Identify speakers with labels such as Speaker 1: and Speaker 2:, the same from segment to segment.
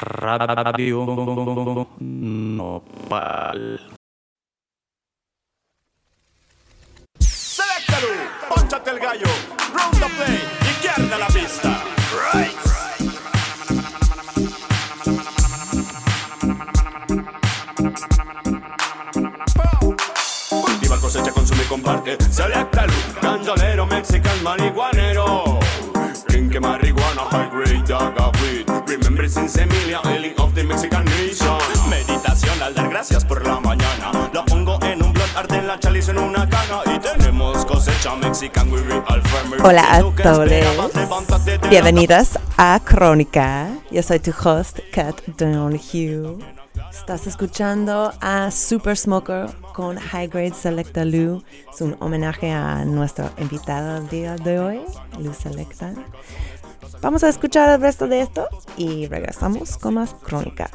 Speaker 1: Radio Nopal.
Speaker 2: Selectalu, ponchate el gallo, round the play, izquierda la pista. Right. Cosecha, consume y comparte. Selectalu, candolero, mexican, marihuanero. Drink marihuana, high grade, daga weed. Remember since Emilia, healing of the Mexican nation. Meditación al dar gracias por la mañana. La pongo en un blog, arde en la chaliz en una cana. Y tenemos cosecha mexican, we real farmer.
Speaker 3: Hola a todos. a Crónica. Yo soy tu host, Kat Donahue. Estás escuchando a Super Smoker con High Grade Selecta Lou. Es un homenaje a nuestro invitado del día de hoy, Lou Selecta. Vamos a escuchar el resto de esto y regresamos con más Crónica.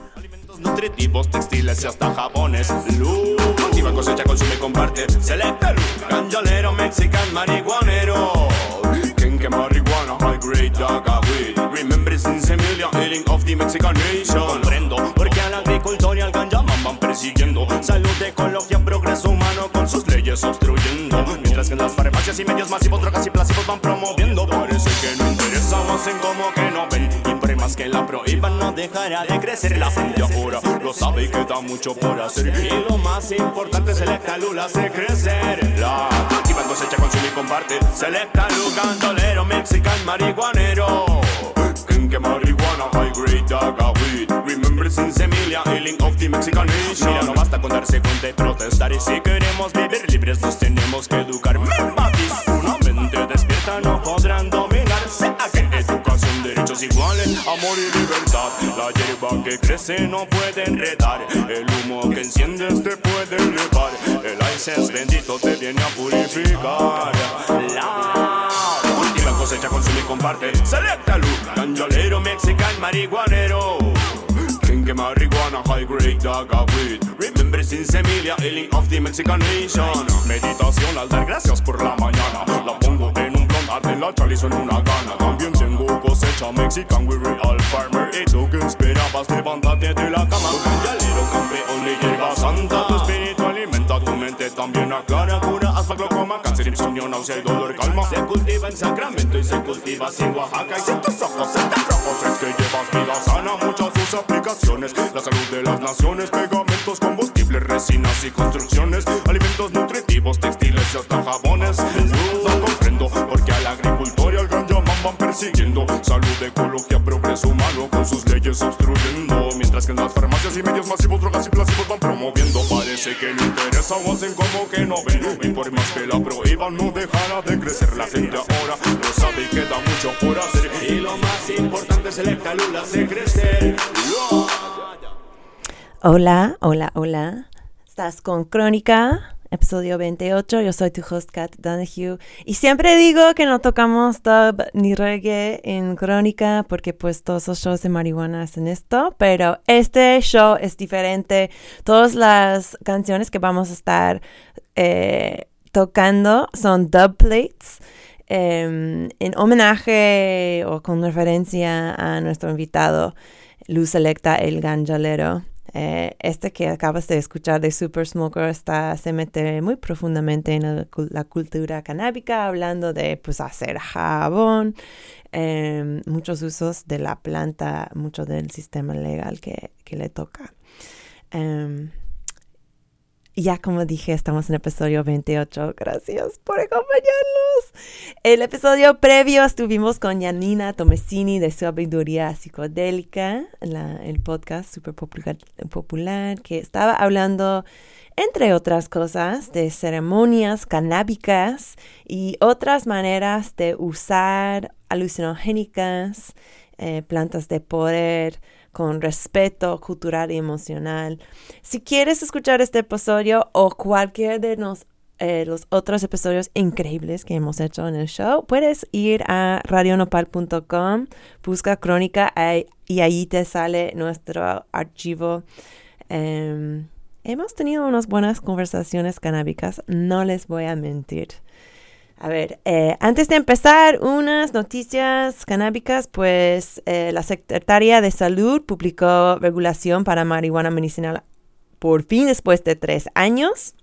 Speaker 2: nutritivos, textiles y hasta. Remember since Emilia, healing of the Mexican nation. Comprendo, porque al agricultor y al ganjaman van persiguiendo. Salud, ecología, progreso humano con sus leyes obstruyendo. Mientras que en las farmacias y medios masivos, drogas y placivos van promoviendo. Parece que no interesa más en cómo que no ven. Y por más que la prohíban, no dejará de crecer. La gente ahora lo sabe y queda mucho por hacer. Y lo más importante, Selecta Luz la hace crecer. La cultiva, cosecha, consume y comparte. Selecta Luz, candolero, mexican, marihuanero. Kenke marihuana, high grade, daga weed. Remember since Emilia, healing of the Mexican nation. Mira, no basta con darse cuenta protestar. Y si queremos vivir libres, nos tenemos que educar. Membatis, una mente despierta no podrán dominarse. Aquí educación, derechos iguales, amor y libertad. La hierba que crece no puede enredar. El humo que enciendes te puede elevar. El es bendito, te viene a purificar. La cosecha, consume y comparte. Selecta luz, canjalero, mexican, marihuanero. Kenke marihuana, high grade, daga weed. Remember since Emilia, healing of the Mexican nation. Meditación al dar gracias por la mañana. La pongo un blond, arde la chalizo en una gana. También tengo cosecha mexican, we real farmer. ¿Y tú qué esperabas? Levántate de la cama. Canjalero, campeón de hierba santa. Tu espíritu alimenta tu mente, también aclara, cura, hasta glaucoma, cáncer, insomnio, náusea y dolor, calma. Se cultiva en Sacramento y se cultiva en Oaxaca. Y si tus ojos están rojos, es que llevas vida sana, muchas sus aplicaciones. La salud de las naciones, pegamentos, combustibles, resinas y construcciones, alimentos nutritivos, textiles y hasta jabones. No comprendo porque al agricultor y al llaman van persiguiendo. Salud, ecología, progreso humano con sus leyes obstruyendo. Mientras que en las farmacias y medios masivos, drogas y placivos van promoviendo. Parece que no interesa o hacen como que no ven. Y por más que la prohíban, no dejará de crecer. La gente ahora lo sabe y queda mucho por hacer. Y lo más importante es el la hace crecer.
Speaker 3: Hola, hola, hola. Estás con Crónica, episodio 28. Yo soy tu host, Kat Donahue. Y siempre digo que no tocamos dub ni reggae en Crónica porque pues todos los shows de marihuana hacen esto. Pero este show es diferente. Todas las canciones que vamos a estar eh, tocando son dub plates. em, en homenaje o con referencia a nuestro invitado, Luz Selecta, el ganjalero. Eh, este que acabas de escuchar de Super Smoker está, se mete muy profundamente en el la cultura canábica, hablando de pues hacer jabón, em, muchos usos de la planta, mucho del sistema legal que, que le toca. Em, ya como dije, estamos en episodio 28. Gracias por acompañarnos. El episodio previo estuvimos con Janina Tomesini de Sabiduría Psicodélica, la- el podcast súper popular, popular, que estaba hablando, entre otras cosas, de ceremonias canábicas y otras maneras de usar alucinogénicas, eh, plantas de poder, con respeto cultural y emocional. Si quieres escuchar este episodio o cualquier de eh, los otros episodios increíbles que hemos hecho en el show, puedes ir a radionopal.com, busca crónica y ahí te sale nuestro archivo. Em, hemos tenido unas buenas conversaciones canábicas, no les voy a mentir. A ver, eh, antes de empezar, unas noticias canábicas, pues eh, la Secretaría de Salud publicó regulación para marihuana medicinal por fin después de tres años.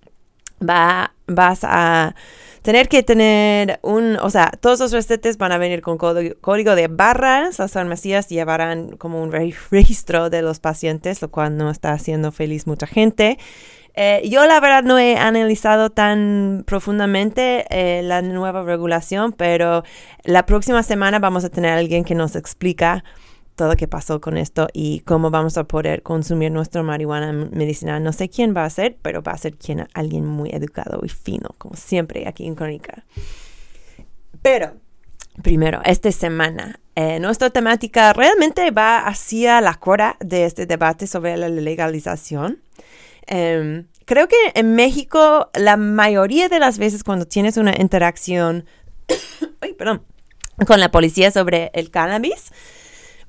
Speaker 3: Va, vas a tener que tener un, o sea, todos los recetes van a venir con código, de barras. Las farmacias llevarán como un registro de los pacientes, lo cual no está haciendo feliz mucha gente. Eh, yo la verdad no he analizado tan profundamente eh, la nueva regulación, pero la próxima semana vamos a tener a alguien que nos explica todo lo que pasó con esto y cómo vamos a poder consumir nuestra marihuana medicinal. No sé quién va a ser, pero va a ser quien, alguien muy educado y fino, como siempre aquí en Crónica. Pero, primero, esta semana, eh, nuestra temática realmente va hacia la cora de este debate sobre la legalización. Em, creo que en México, la mayoría de las veces cuando tienes una interacción perdón, con la policía sobre el cannabis,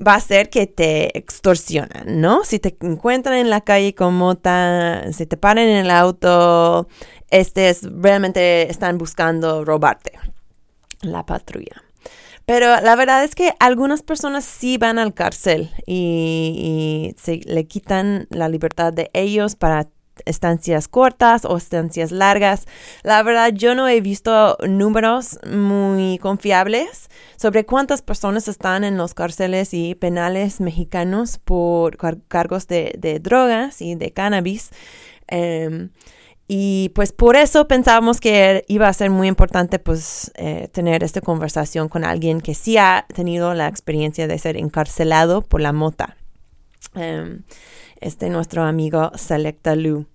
Speaker 3: va a ser que te extorsionan, ¿no? Si te encuentran en la calle con mota, si te paran en el auto, este es, realmente están buscando robarte la patrulla. Pero la verdad es que algunas personas sí van al cárcel y, se le quitan la libertad de ellos para estancias cortas o estancias largas. La verdad, yo no he visto números muy confiables sobre cuántas personas están en los cárceles y penales mexicanos por cargos de, drogas y de cannabis. Em, y pues por eso pensábamos que iba a ser muy importante pues eh, tener esta conversación con alguien que sí ha tenido la experiencia de ser encarcelado por la mota. Em, este nuestro amigo Selecta Lu.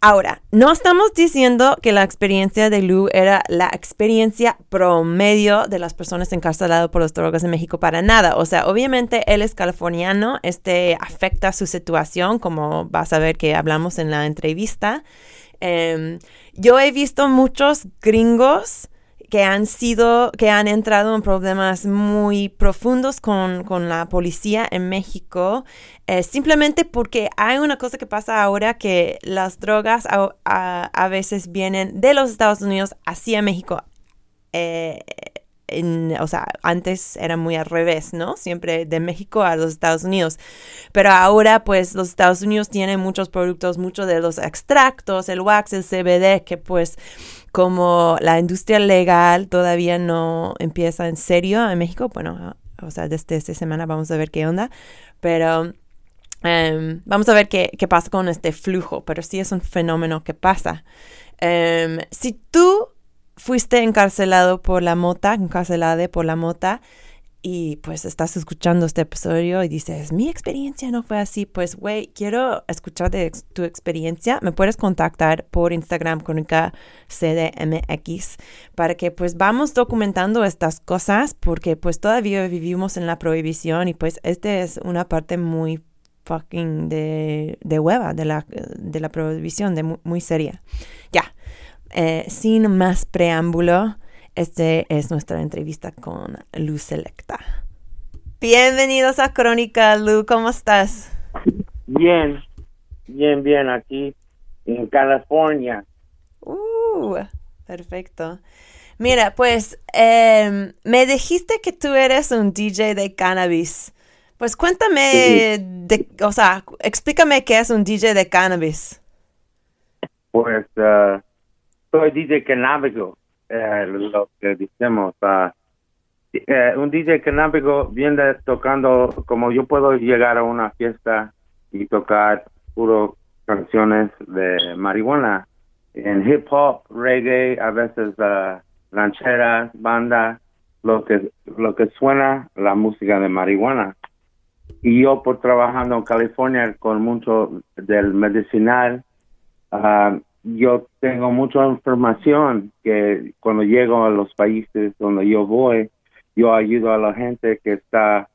Speaker 3: Ahora, no estamos diciendo que la experiencia de Lu era la experiencia promedio de las personas encarceladas por las drogas en México para nada. O sea, obviamente él es californiano, este afecta su situación, como vas a ver que hablamos en la entrevista. Em, yo he visto muchos gringos que han sido, que han entrado en problemas muy profundos con, la policía en México, eh, simplemente porque hay una cosa que pasa ahora que las drogas a, veces vienen de los Estados Unidos hacia México. Eh, o sea, antes era muy al revés, ¿no? Siempre de México a los Estados Unidos. Pero ahora, pues, los Estados Unidos tienen muchos productos, muchos de los extractos, el wax, el CBD, que pues como la industria legal todavía no empieza en serio en México, bueno, o sea, desde esta semana vamos a ver qué onda, pero em, vamos a ver qué, pasa con este flujo, pero sí es un fenómeno que pasa. Em, si tú fuiste encarcelado por la mota, encarcelada por la mota, y pues estás escuchando este episodio y dices, mi experiencia no fue así, pues güey, quiero escuchar de tu experiencia, me puedes contactar por Instagram con CDMX para que pues vamos documentando estas cosas porque pues todavía vivimos en la prohibición y pues esta es una parte muy fucking de, de hueva de la, de la prohibición, de muy, seria. Ya, eh, sin más preámbulo, este es nuestra entrevista con Lu Selecta. Bienvenidos a Crónica, Lu, ¿cómo estás?
Speaker 1: Bien, bien, bien, aquí en California.
Speaker 3: Uh, perfecto. Mira, pues em, me dijiste que tú eres un DJ de cannabis. Pues cuéntame, de, o sea, explícame qué es un DJ de cannabis.
Speaker 1: Pues uh, soy DJ canábico eh, lo que decimos. Eh, un DJ canábico viene tocando, como yo puedo llegar a una fiesta y tocar puro canciones de marihuana, en hip hop, reggae, a veces uh, rancheras, banda, lo que lo que suena la música de marihuana. Y yo por trabajando en California con mucho del medicinal, uh, yo tengo mucha información que cuando llego a los países donde yo voy, yo ayudo a la gente que está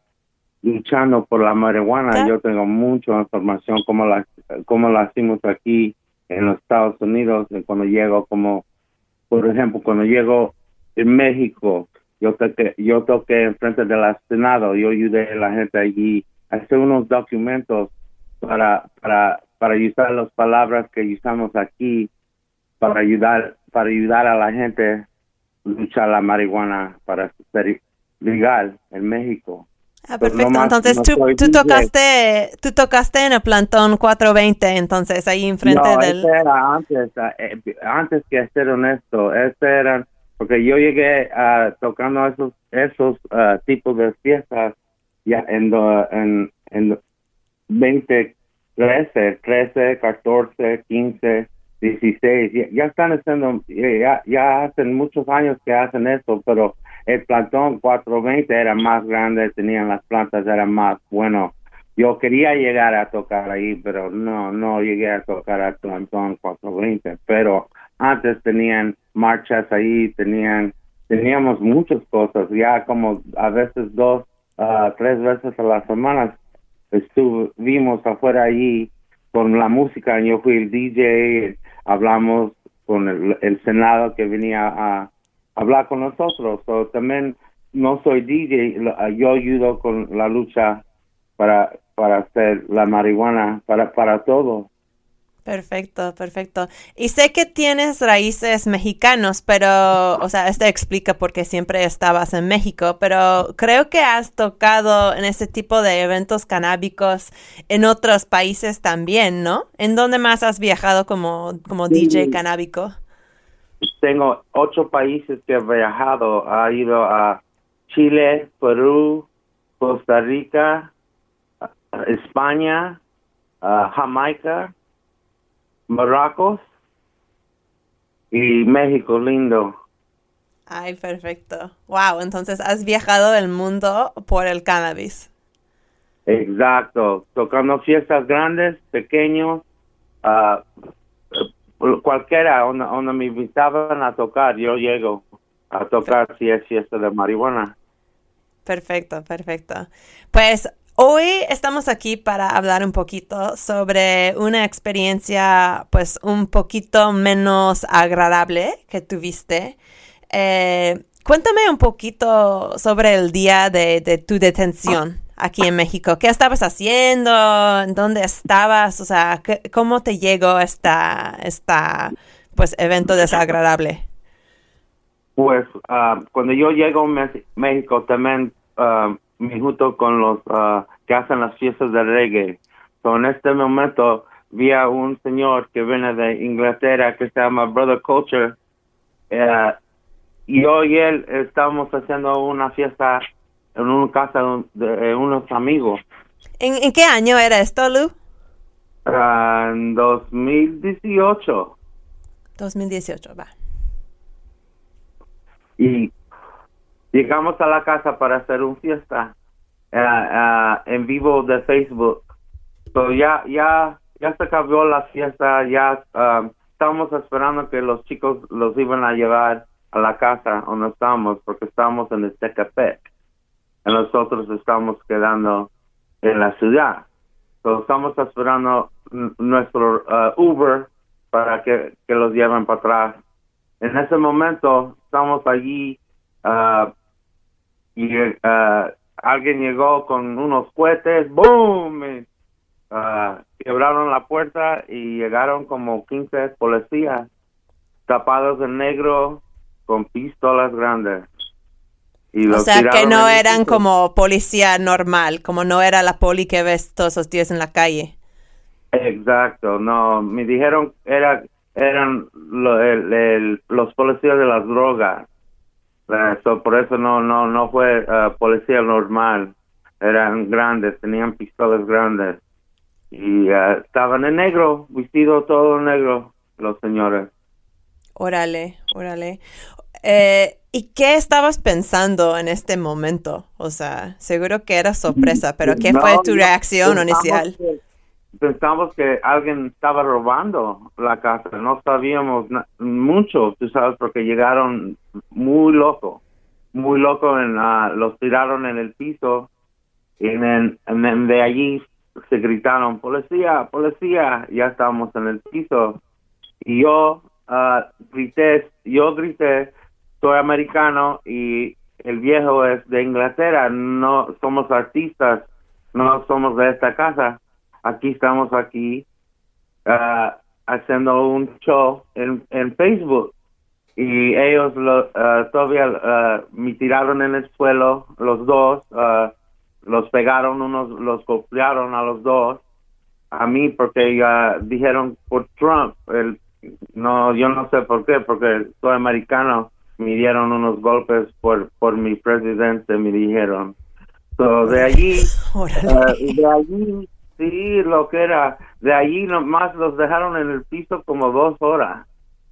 Speaker 1: luchando por la marihuana. Yo tengo mucha información como la, como la hacemos aquí en los Estados Unidos. Cuando llego, como por ejemplo, cuando llego en México, yo toqué, yo toqué enfrente del Senado, yo ayudé a la gente allí a hacer unos documentos para, para para usar las palabras que usamos aquí para ayudar para ayudar a la gente luchar la marihuana para ser legal en México.
Speaker 3: Ah, perfecto. entonces tú, tú tocaste, tú tocaste en el plantón 420, entonces ahí enfrente
Speaker 1: no,
Speaker 3: del.
Speaker 1: Era antes, eh, antes que ser honesto, este era porque yo llegué a tocando esos esos ah, tipos de fiestas ya en en, en 20 13, 13, 14, 15, 16, ya, están haciendo, ya, ya hacen muchos años que hacen esto, pero el plantón 420 era más grande, tenían las plantas, era más bueno. Yo quería llegar a tocar ahí, pero no, no llegué a tocar al plantón 420, pero antes tenían marchas ahí, tenían, teníamos muchas cosas, ya como a veces dos, uh, tres veces a la semana estuvimos afuera allí con la música, yo fui el DJ, hablamos con el, Senado que venía a hablar con nosotros. So, también no soy DJ, yo ayudo con la lucha para, para hacer la marihuana, para, para todo.
Speaker 3: Perfecto, perfecto. Y sé que tienes raíces mexicanos, pero, o sea, esto explica por qué siempre estabas en México, pero creo que has tocado en ese tipo de eventos canábicos en otros países también, ¿no? ¿En dónde más has viajado como, como DJ canábico?
Speaker 1: Tengo ocho países que he viajado. Ha ido a Chile, Perú, Costa Rica, España, Jamaica, Marruecos y México lindo.
Speaker 3: Ay, perfecto. Wow, entonces has viajado el mundo por el cannabis.
Speaker 1: Exacto, tocando fiestas grandes, pequeños, uh, cualquiera donde, me invitaban a tocar, yo llego a tocar si es fiesta de marihuana.
Speaker 3: Perfecto, perfecto. Pues Hoy estamos aquí para hablar un poquito sobre una experiencia pues un poquito menos agradable que tuviste. Eh, cuéntame un poquito sobre el día de, tu detención aquí en México. ¿Qué estabas haciendo? ¿Dónde estabas? O sea, ¿cómo te llegó esta, esta pues evento desagradable?
Speaker 1: Pues ah, cuando yo llego a México también ah, me junto con los uh, que hacen las fiestas de reggae. So, en este momento vi a un señor que viene de Inglaterra que se llama Brother Culture. Uh, y yo y él estábamos haciendo una fiesta en una casa de, unos amigos.
Speaker 3: ¿En, qué año era esto, Lu?
Speaker 1: Uh, en 2018.
Speaker 3: 2018, va.
Speaker 1: Y llegamos a la casa para hacer una fiesta uh, uh, en vivo de Facebook. So ya, ya, ya se acabó la fiesta, ya um, estábamos esperando que los chicos los iban a llevar a la casa donde estamos, porque estábamos en el. Y nosotros estamos quedando en la ciudad. So estamos esperando nuestro uh, Uber para que, que los lleven para atrás. En ese momento estamos allí uh, y uh, alguien llegó con unos cohetes, ¡boom! Uh, quebraron la puerta y llegaron como 15 policías tapados de negro con pistolas grandes.
Speaker 3: Y o sea, que no eran como policía normal, como no era la poli que ves todos los días en la calle.
Speaker 1: Exacto, no, me dijeron era eran los policías de las drogas por eso no no no fue uh, policía normal. Eran grandes, tenían pistolas grandes. Y uh, estaban en negro, vestido todo negro, los señores.
Speaker 3: Órale, órale. Eh, ¿Y qué estabas pensando en este momento? O sea, seguro que era sorpresa, pero ¿qué fue tu reacción inicial?
Speaker 1: Pensamos que alguien estaba robando la casa, no sabíamos mucho, tú sabes, porque llegaron muy locos, muy locos, en, los tiraron en el piso y en, de allí se gritaron, policía, policía, ya estábamos en el piso. Y yo uh, grité, yo grité, soy americano y el viejo es de Inglaterra, no somos artistas, no somos de esta casa aquí estamos aquí uh, haciendo un show en, en Facebook. y ellos lo, ah, todavía ah, me tiraron en el suelo, los dos, ah, los pegaron, unos los golpearon a los dos, a mí porque dijeron por Trump, el, no, yo no sé por qué, porque soy americano, me dieron unos golpes por, por mi presidente, me dijeron. So, de allí, de allí, sí, lo que era, de allí nomás los dejaron en el piso como dos horas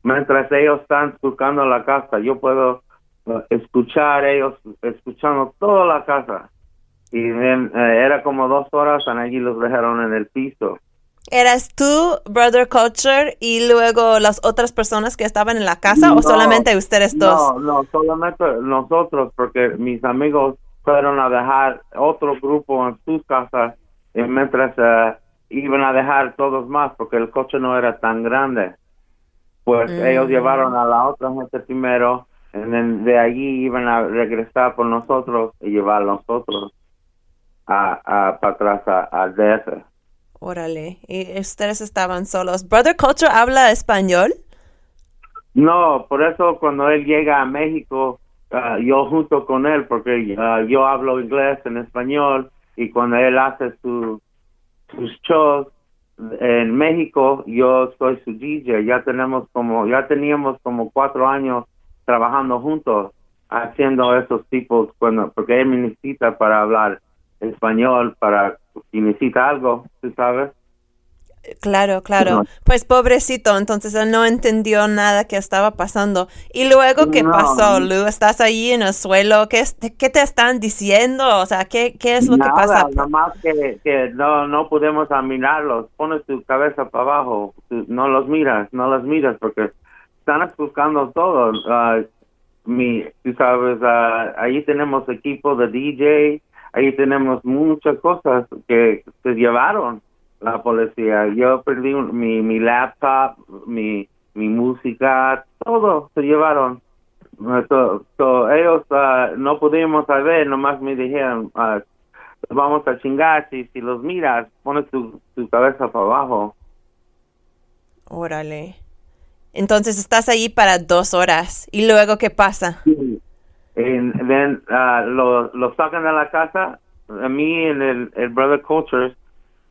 Speaker 1: mientras ellos están buscando la casa, yo puedo uh, escuchar ellos escuchando toda la casa. Y eh, era como dos horas y allí los dejaron en el piso.
Speaker 3: ¿Eras tú, Brother Culture, y luego las otras personas que estaban en la casa o solamente ustedes dos?
Speaker 1: No, no, solamente nosotros, porque mis amigos fueron a dejar otro grupo en sus casas y mientras uh, iban a dejar todos más, porque el coche no era tan grande pues ellos llevaron mm. a la otra gente primero, y de allí iban a regresar por nosotros y llevar a nosotros a, a para atrás al DF.
Speaker 3: Órale, y ustedes estaban solos. ¿Brother Culture habla español?
Speaker 1: No, por eso cuando él llega a México, ah, yo junto con él, porque ah, yo hablo inglés en español, y cuando él hace su, sus shows, en México yo soy su DJ, ya tenemos como, ya teníamos como cuatro años trabajando juntos, haciendo esos tipos, bueno, porque él me necesita para hablar español, para si necesita algo, tú sabes.
Speaker 3: Claro, claro. Pues pobrecito, entonces él no entendió nada que estaba pasando. Y luego, ¿qué pasó, Lu? ¿Estás ahí en el suelo? ¿Qué, qué te están diciendo? O sea, ¿qué, qué es lo que pasa?
Speaker 1: Nada más que, que no, no podemos mirarlos. Pones tu cabeza para abajo. no los miras, no los miras porque están buscando todo. Uh, mi, tú sabes, uh, ahí tenemos equipo de DJ, ahí tenemos muchas cosas que se llevaron la policía. Yo perdí mi, mi laptop, mi, mi música, todo se llevaron. ellos uh, no pudimos saber, nomás me dijeron, uh, vamos a chingar, si, si los miras, pones tu, tu cabeza para abajo.
Speaker 3: Órale. Entonces estás ahí para dos horas. ¿Y luego qué pasa?
Speaker 1: Sí. then, uh, lo, lo sacan de la casa. A mí, en el, el Brother Cultures,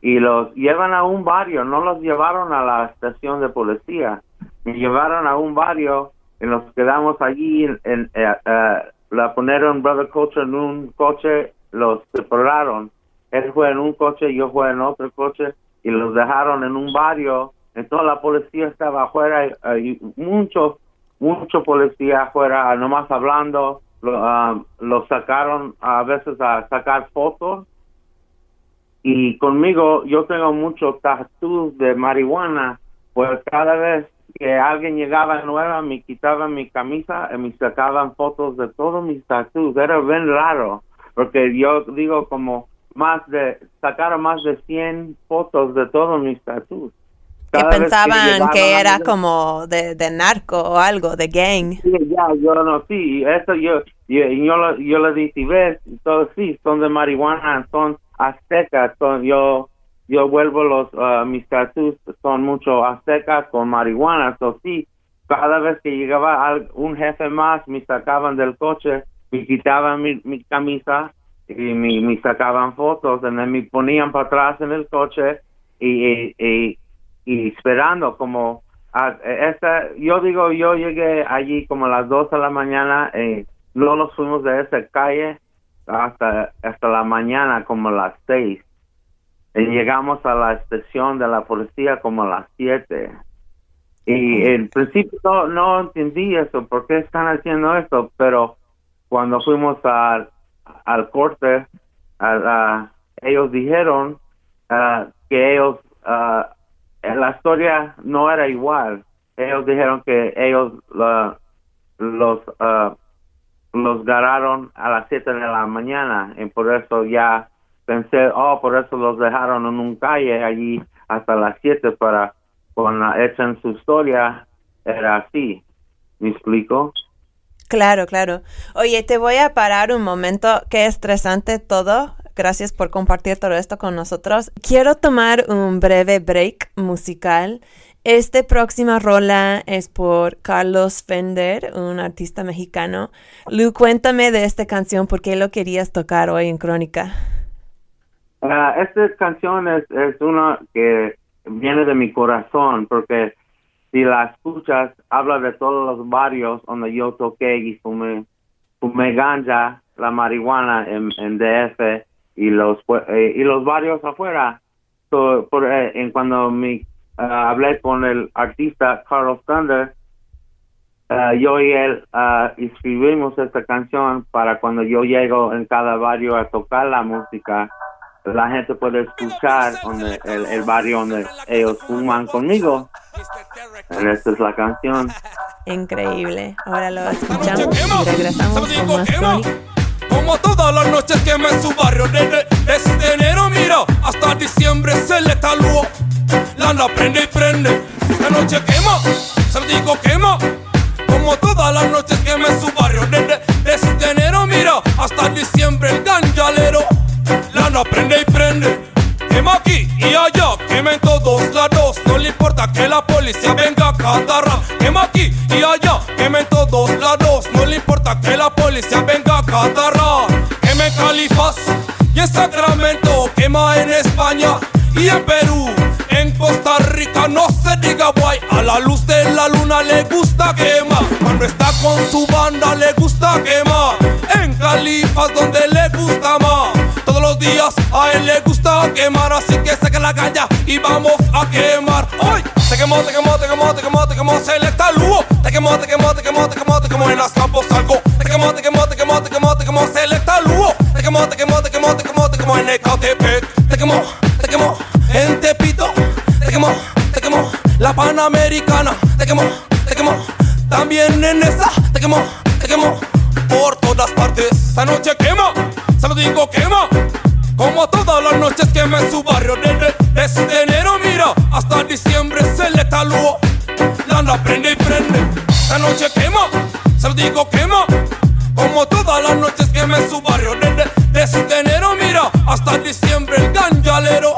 Speaker 1: y los llevan a un barrio, no los llevaron a la estación de policía, me llevaron a un barrio y nos quedamos allí, en, eh, eh, la ponieron Brother Culture en un coche, los separaron, él fue en un coche, yo fue en otro coche y los dejaron en un barrio, entonces la policía estaba afuera y, mucho, mucho policía afuera, nomás hablando, lo, ah, los sacaron a veces a sacar fotos y conmigo yo tengo muchos tatuajes de marihuana, pues cada vez que alguien llegaba nueva me quitaban mi camisa y me sacaban fotos de todos mis tatuajes, era bien raro, porque yo digo como más de, sacaron más de 100 fotos de todos mis tatuajes.
Speaker 3: Que pensaban que, era como de, de, narco o algo, de gang.
Speaker 1: Sí, ya, yo no, sí, eso yo, yo, yo, yo le dije, ves, todos sí, son de marihuana, son aztecas, son, yo yo vuelvo los uh, mis tatuajes son mucho aztecas con marihuana, so sí, cada vez que llegaba un jefe más me sacaban del coche, me quitaban mi, mi camisa y me, me, sacaban fotos y me ponían para atrás en el coche y, y, y, esperando como a, esa, yo digo yo llegué allí como a las dos de la mañana y no nos fuimos de esa calle hasta, hasta la mañana como las seis. Y llegamos a la estación de la policía como a las siete. Y en principio no, no entendí eso, por qué están haciendo esto, pero cuando fuimos al, al corte, ellos dijeron ah, que ellos, uh, la historia no era igual. Ellos dijeron que ellos los uh, los ganaron a las 7 de la mañana y por eso ya pensé, oh, por eso los dejaron en un calle allí hasta las 7 para cuando echan su historia era así. ¿Me explico?
Speaker 3: Claro, claro. Oye, te voy a parar un momento. Qué estresante todo. Gracias por compartir todo esto con nosotros. Quiero tomar un breve break musical Esta próxima rola es por Carlos Fender, un artista mexicano. Lu, cuéntame de esta canción, ¿por qué lo querías tocar hoy en Crónica?
Speaker 1: Ah, esta canción es, es una que viene de mi corazón, porque si la escuchas, habla de todos los barrios donde yo toqué y fumé, fumé ganja, la marihuana en, en DF y los eh, y los barrios afuera. So, por, eh, en cuando mi, ah, hablé con el artista Carlos Thunder, ah, yo y él ah, escribimos esta canción para cuando yo llego en cada barrio a tocar la música, la gente puede escuchar donde, el, el barrio donde ellos fuman conmigo. Y esta es la canción.
Speaker 3: Increíble. Ahora lo escuchamos y regresamos con más crónica.
Speaker 4: Como todas las noches quema en su barrio Desde, desde enero mira hasta diciembre se le taluó Lana prende y prende. Esta noche quema, se digo quema Como todas las noches quema en su barrio Desde, desde enero mira hasta diciembre el ganjalero Lana prende y prende. Quema aquí y allá, quema en todos lados. No le importa que la policía venga a cada rato Quema aquí y allá, quema en todos lados. No le importa que la policía venga a cada rato Quema en Califas y en Sacramento Quema en España y en Perú la luz de la luna le gusta quema Cuando está con su banda le gusta quema En Califas donde le gusta más todos los días a él le gusta quemar, así que saca la caña y vamos a quemar. ¡Hoy! Te quemó, te quemó, te quemó, te quemó, te quemó, selecta lujo. Te quemó, te quemó, te quemó, te quemó, te quemó en las campos algo. Te quemó, te quemó, te quemó, te quemó, te quemó, selecta. Te quemó, te quemó, te quemó, te quemó, te quemó en Ecatepec. Te quemó, te quemó en Tepito. Panamericana. Te quemó, te quemó también en esa. Te quemó, te quemó por todas partes. Esta noche quema, se lo digo quema. Como todas las noches quema en su barrio. Desde, desde enero mira hasta diciembre se le taluó. Lana prende y prende. Esta noche quema, se lo digo quema. Como todas las noches quema en su barrio. Desde, desde enero mira hasta diciembre el ganjalero.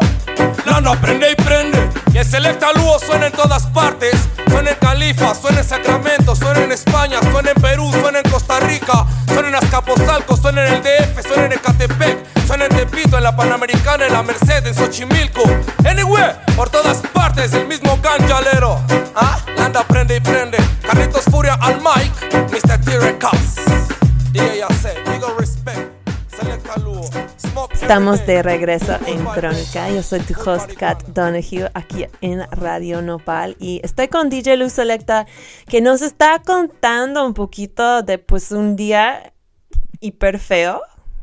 Speaker 4: Lana prende y prende. El selecta lujo suena en todas partes. Suena en Califa, suena en Sacramento, suena en España, suena en Perú, suena en Costa Rica, suena en Azcapotzalco, suena en el DF, suena en Ecatepec, suena en Tepito, en la Panamericana, en la Merced, en Xochimilco. Anyway, por todas partes, el mismo ganjalero. ¿Ah? Landa prende y prende. Carlitos Furia al mic, Mr. T-Rex.
Speaker 3: Estamos de regreso en Crónica. Yo soy tu host, Kat Donahue, aquí en Radio Nopal. Y estoy con DJ Luz Selecta, que nos está contando un poquito de pues un día hiper feo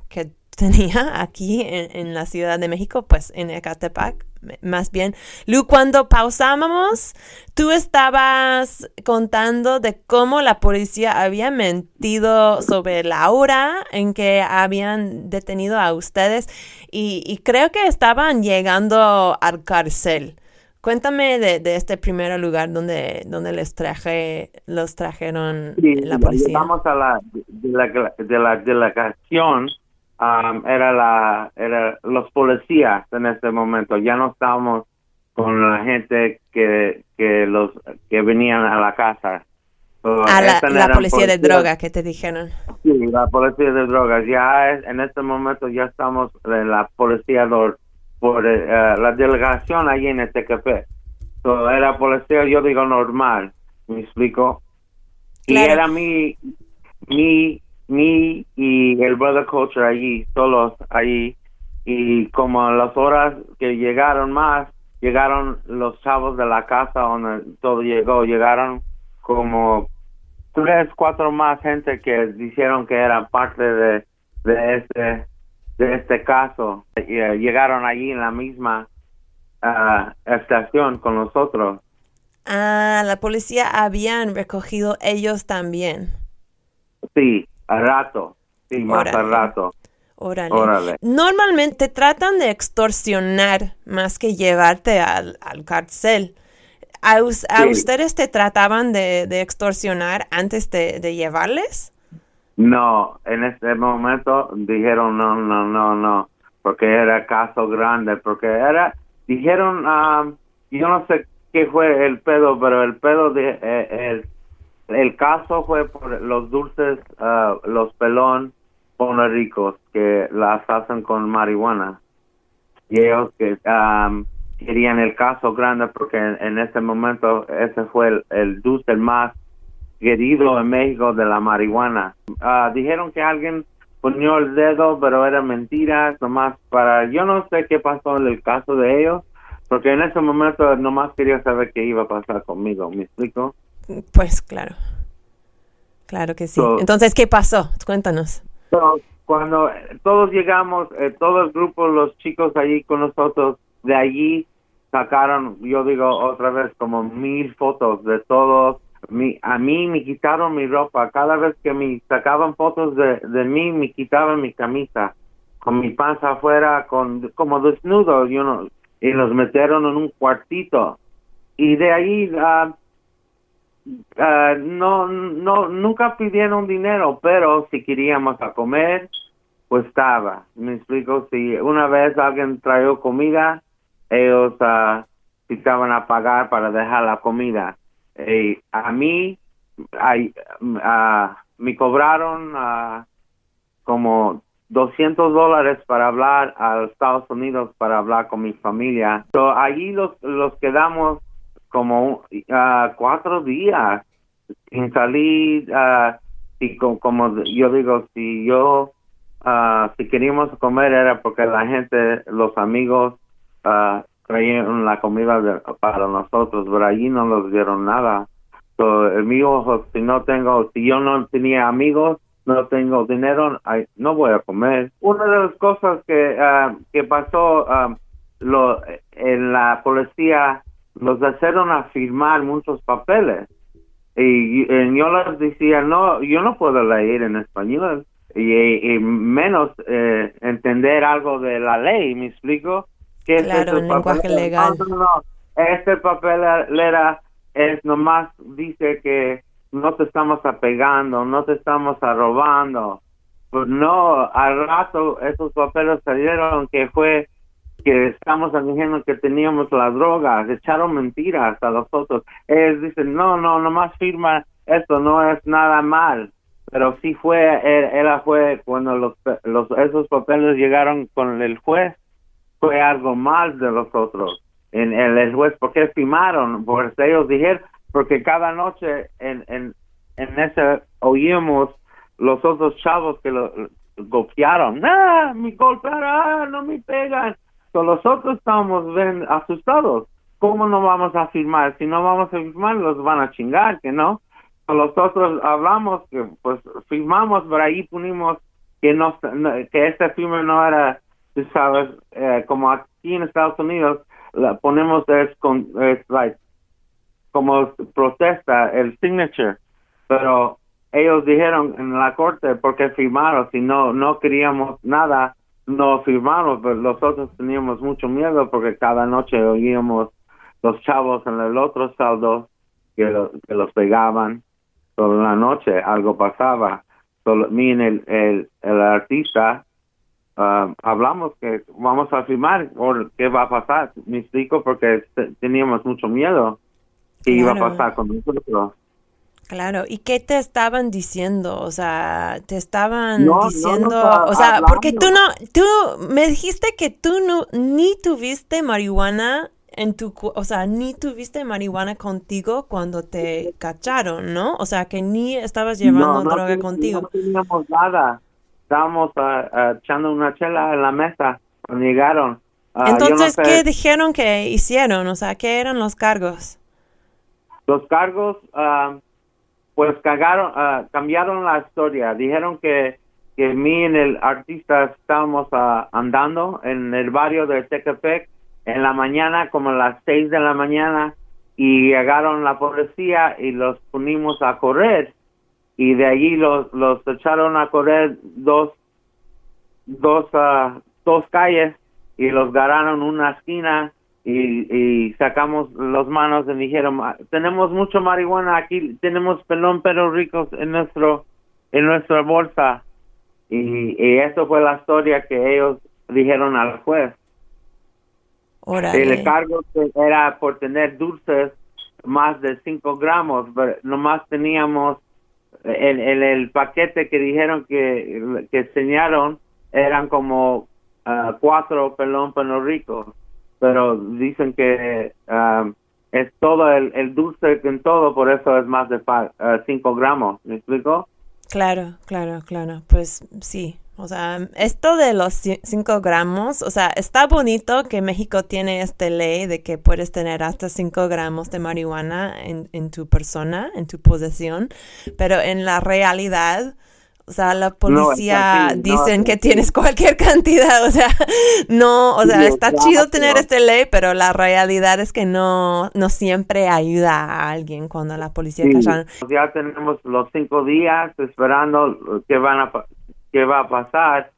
Speaker 3: que tenía aquí en, en la Ciudad de México, pues en Ecatepec. Más bien, Lu, cuando pausábamos, tú estabas contando de cómo la policía había mentido sobre la hora en que habían detenido a ustedes y, y creo que estaban llegando al cárcel. Cuéntame de, de este primer lugar donde, donde les traje, los trajeron
Speaker 1: Sí,
Speaker 3: la policía.
Speaker 1: Llegamos a la de la, de la delegación, um, era la era los policías en este momento. Ya no estábamos con la gente que que los que venían a la casa. So,
Speaker 3: A la, policía de
Speaker 1: policías-
Speaker 3: droga que te dijeron.
Speaker 1: Sí, la policía de drogas. Ya es, en este momento ya estamos en la policía por, por eh, la delegación ahí en este café. So, era policía, yo digo normal, ¿me explico?
Speaker 3: Claro.
Speaker 1: Y era mi, mi, mi y el brother culture allí, solos allí. Y como a las horas que llegaron más, llegaron los chavos de la casa donde todo llegó, llegaron como tres, cuatro más gente que dijeron que eran parte de, de este de este caso y, eh, llegaron allí en la misma ah, estación con nosotros.
Speaker 3: Ah, la policía habían recogido ellos también.
Speaker 1: Sí, al rato. Sí, más
Speaker 3: Órale.
Speaker 1: al rato.
Speaker 3: Órale.
Speaker 1: Órale.
Speaker 3: Normalmente tratan de extorsionar más que llevarte al, al cárcel. ¿A, a
Speaker 1: Sí.
Speaker 3: ustedes te trataban de, de extorsionar antes de, de llevarles?
Speaker 1: No, en este momento dijeron no, no, no, no, porque era caso grande, porque era, dijeron, ah, yo no sé qué fue el pedo, pero el pedo de eh, el, el caso fue por los dulces, ah, los pelón ricos que las hacen con marihuana. Y ellos que am, querían el caso grande porque en, ese momento ese fue el, el dulce más querido en México de la marihuana. Ah, dijeron que alguien ponió el dedo, pero era mentira, nomás para... Yo no sé qué pasó en el caso de ellos, porque en ese momento nomás quería saber qué iba a pasar conmigo, ¿me explico?
Speaker 3: Pues claro. Claro que sí.
Speaker 1: So-
Speaker 3: Entonces, ¿qué pasó? Cuéntanos.
Speaker 1: So, cuando todos llegamos, eh, todo el grupo, los chicos allí con nosotros, de allí sacaron, yo digo otra vez, como mil fotos de todos. Mi, a mí me quitaron mi ropa. Cada vez que me sacaban fotos de, de mí, me quitaban mi camisa. Con mi panza afuera, con, como desnudo, you know, y los metieron en un cuartito. Y de ahí, ah, Ah, no, no, nunca pidieron dinero, pero si queríamos a comer, pues estaba. Me explico, si una vez alguien trajo comida, ellos ah, estaban a pagar para dejar la comida. Y a mí, ay, ah, me cobraron ah, como 200 dólares para hablar a Estados Unidos, para hablar con mi familia. So, allí los, los quedamos como ah, cuatro días sin salir ah, y co- como yo digo si yo ah, si queríamos comer era porque la gente los amigos traían la comida para nosotros pero allí no nos dieron nada. So, el si no tengo si yo no tenía amigos no tengo dinero no voy a comer. Una de las cosas que que pasó lo en la policía los hicieron a firmar muchos papeles y, y yo les decía no yo no puedo leer en español y, y menos eh, entender algo de la ley me explico ¿Qué es
Speaker 3: Claro,
Speaker 1: este
Speaker 3: en lenguaje
Speaker 1: papel?
Speaker 3: legal.
Speaker 1: No, este papelera es nomás dice que no te estamos apegando no te estamos a robando pues no al rato esos papeles salieron que fue que estamos diciendo que teníamos la droga, echaron mentiras a los otros. Ellos dicen, no, no, nomás firma esto, no es nada mal. Pero sí fue, él fue cuando los, los, esos papeles llegaron con el juez, fue algo mal de los otros. En, en el juez, porque firmaron? Porque ellos dijeron, porque cada noche en, en, en ese oímos los otros chavos que lo golpearon. ¡Ah, me golpearon! ¡Ah, no me pegan! So, nosotros estamos bien asustados. ¿Cómo no vamos a firmar? Si no vamos a firmar, los van a chingar, que no. So, nosotros hablamos, que pues firmamos, pero ahí ponimos que no, que este firma no era, tú sabes, eh, como aquí en Estados Unidos, la ponemos es con, como protesta, el signature, pero ellos dijeron en la corte porque firmaron, si no, no queríamos nada, no firmamos, pero nosotros teníamos mucho miedo porque cada noche oíamos los chavos en el otro saldo que, lo- que los pegaban, toda la noche algo pasaba. Solo, mí y el, el, el artista ah, hablamos que vamos a firmar por qué va a pasar, me explico, porque te- teníamos mucho miedo que iba a pasar con nosotros.
Speaker 3: Claro, ¿y qué te estaban diciendo? O sea, te estaban
Speaker 1: No, no, no
Speaker 3: diciendo,
Speaker 1: estaba
Speaker 3: o sea, porque tú no, tú me dijiste que tú no, ni tuviste marihuana en tu, o sea, ni tuviste marihuana contigo cuando te cacharon, ¿no? O sea, que ni estabas llevando
Speaker 1: No, no
Speaker 3: droga contigo.
Speaker 1: No teníamos nada. Estábamos ah, echando una chela en la mesa cuando llegaron. Ah, no
Speaker 3: Entonces,
Speaker 1: sé,
Speaker 3: ¿qué dijeron que hicieron? O sea, ¿qué eran los cargos?
Speaker 1: Los cargos, pues cagaron, ah, cambiaron la historia. Dijeron que, que mí y el artista estábamos ah, andando en el barrio de Tecapec en la mañana, como a las seis de la mañana, y llegaron la policía y los punimos a correr. Y de allí los, los echaron a correr dos, dos, ah, dos calles y los ganaron una esquina y, y sacamos los manos y dijeron "Ah, tenemos mucho marihuana aquí tenemos pelón pero ricos en nuestro en nuestra bolsa y, y eso fue la historia que ellos dijeron al juez.
Speaker 3: Órale.
Speaker 1: El cargo era por tener dulces más de 5 gramos, pero nomás teníamos el, el, el paquete que dijeron que, que enseñaron eran como ah, cuatro pelón pano rico, pero dicen que ah, es todo el, dulce en todo, por eso es más de 5 gramos, ¿me explico?
Speaker 3: Claro, claro, claro. Pues sí. O sea, esto de los 5 gramos, o sea, está bonito que México tiene esta ley de que puedes tener hasta 5 gramos de marihuana en, en tu persona, en tu posesión, pero en la realidad, o sea, la policía
Speaker 1: no,
Speaker 3: dicen que tienes cualquier cantidad, o sea, no, o sea, está chido tener esta ley, pero la realidad es que no, no siempre ayuda a alguien cuando la policía
Speaker 1: Sí,
Speaker 3: cachan.
Speaker 1: ya tenemos los cinco días esperando qué van a qué va a pasar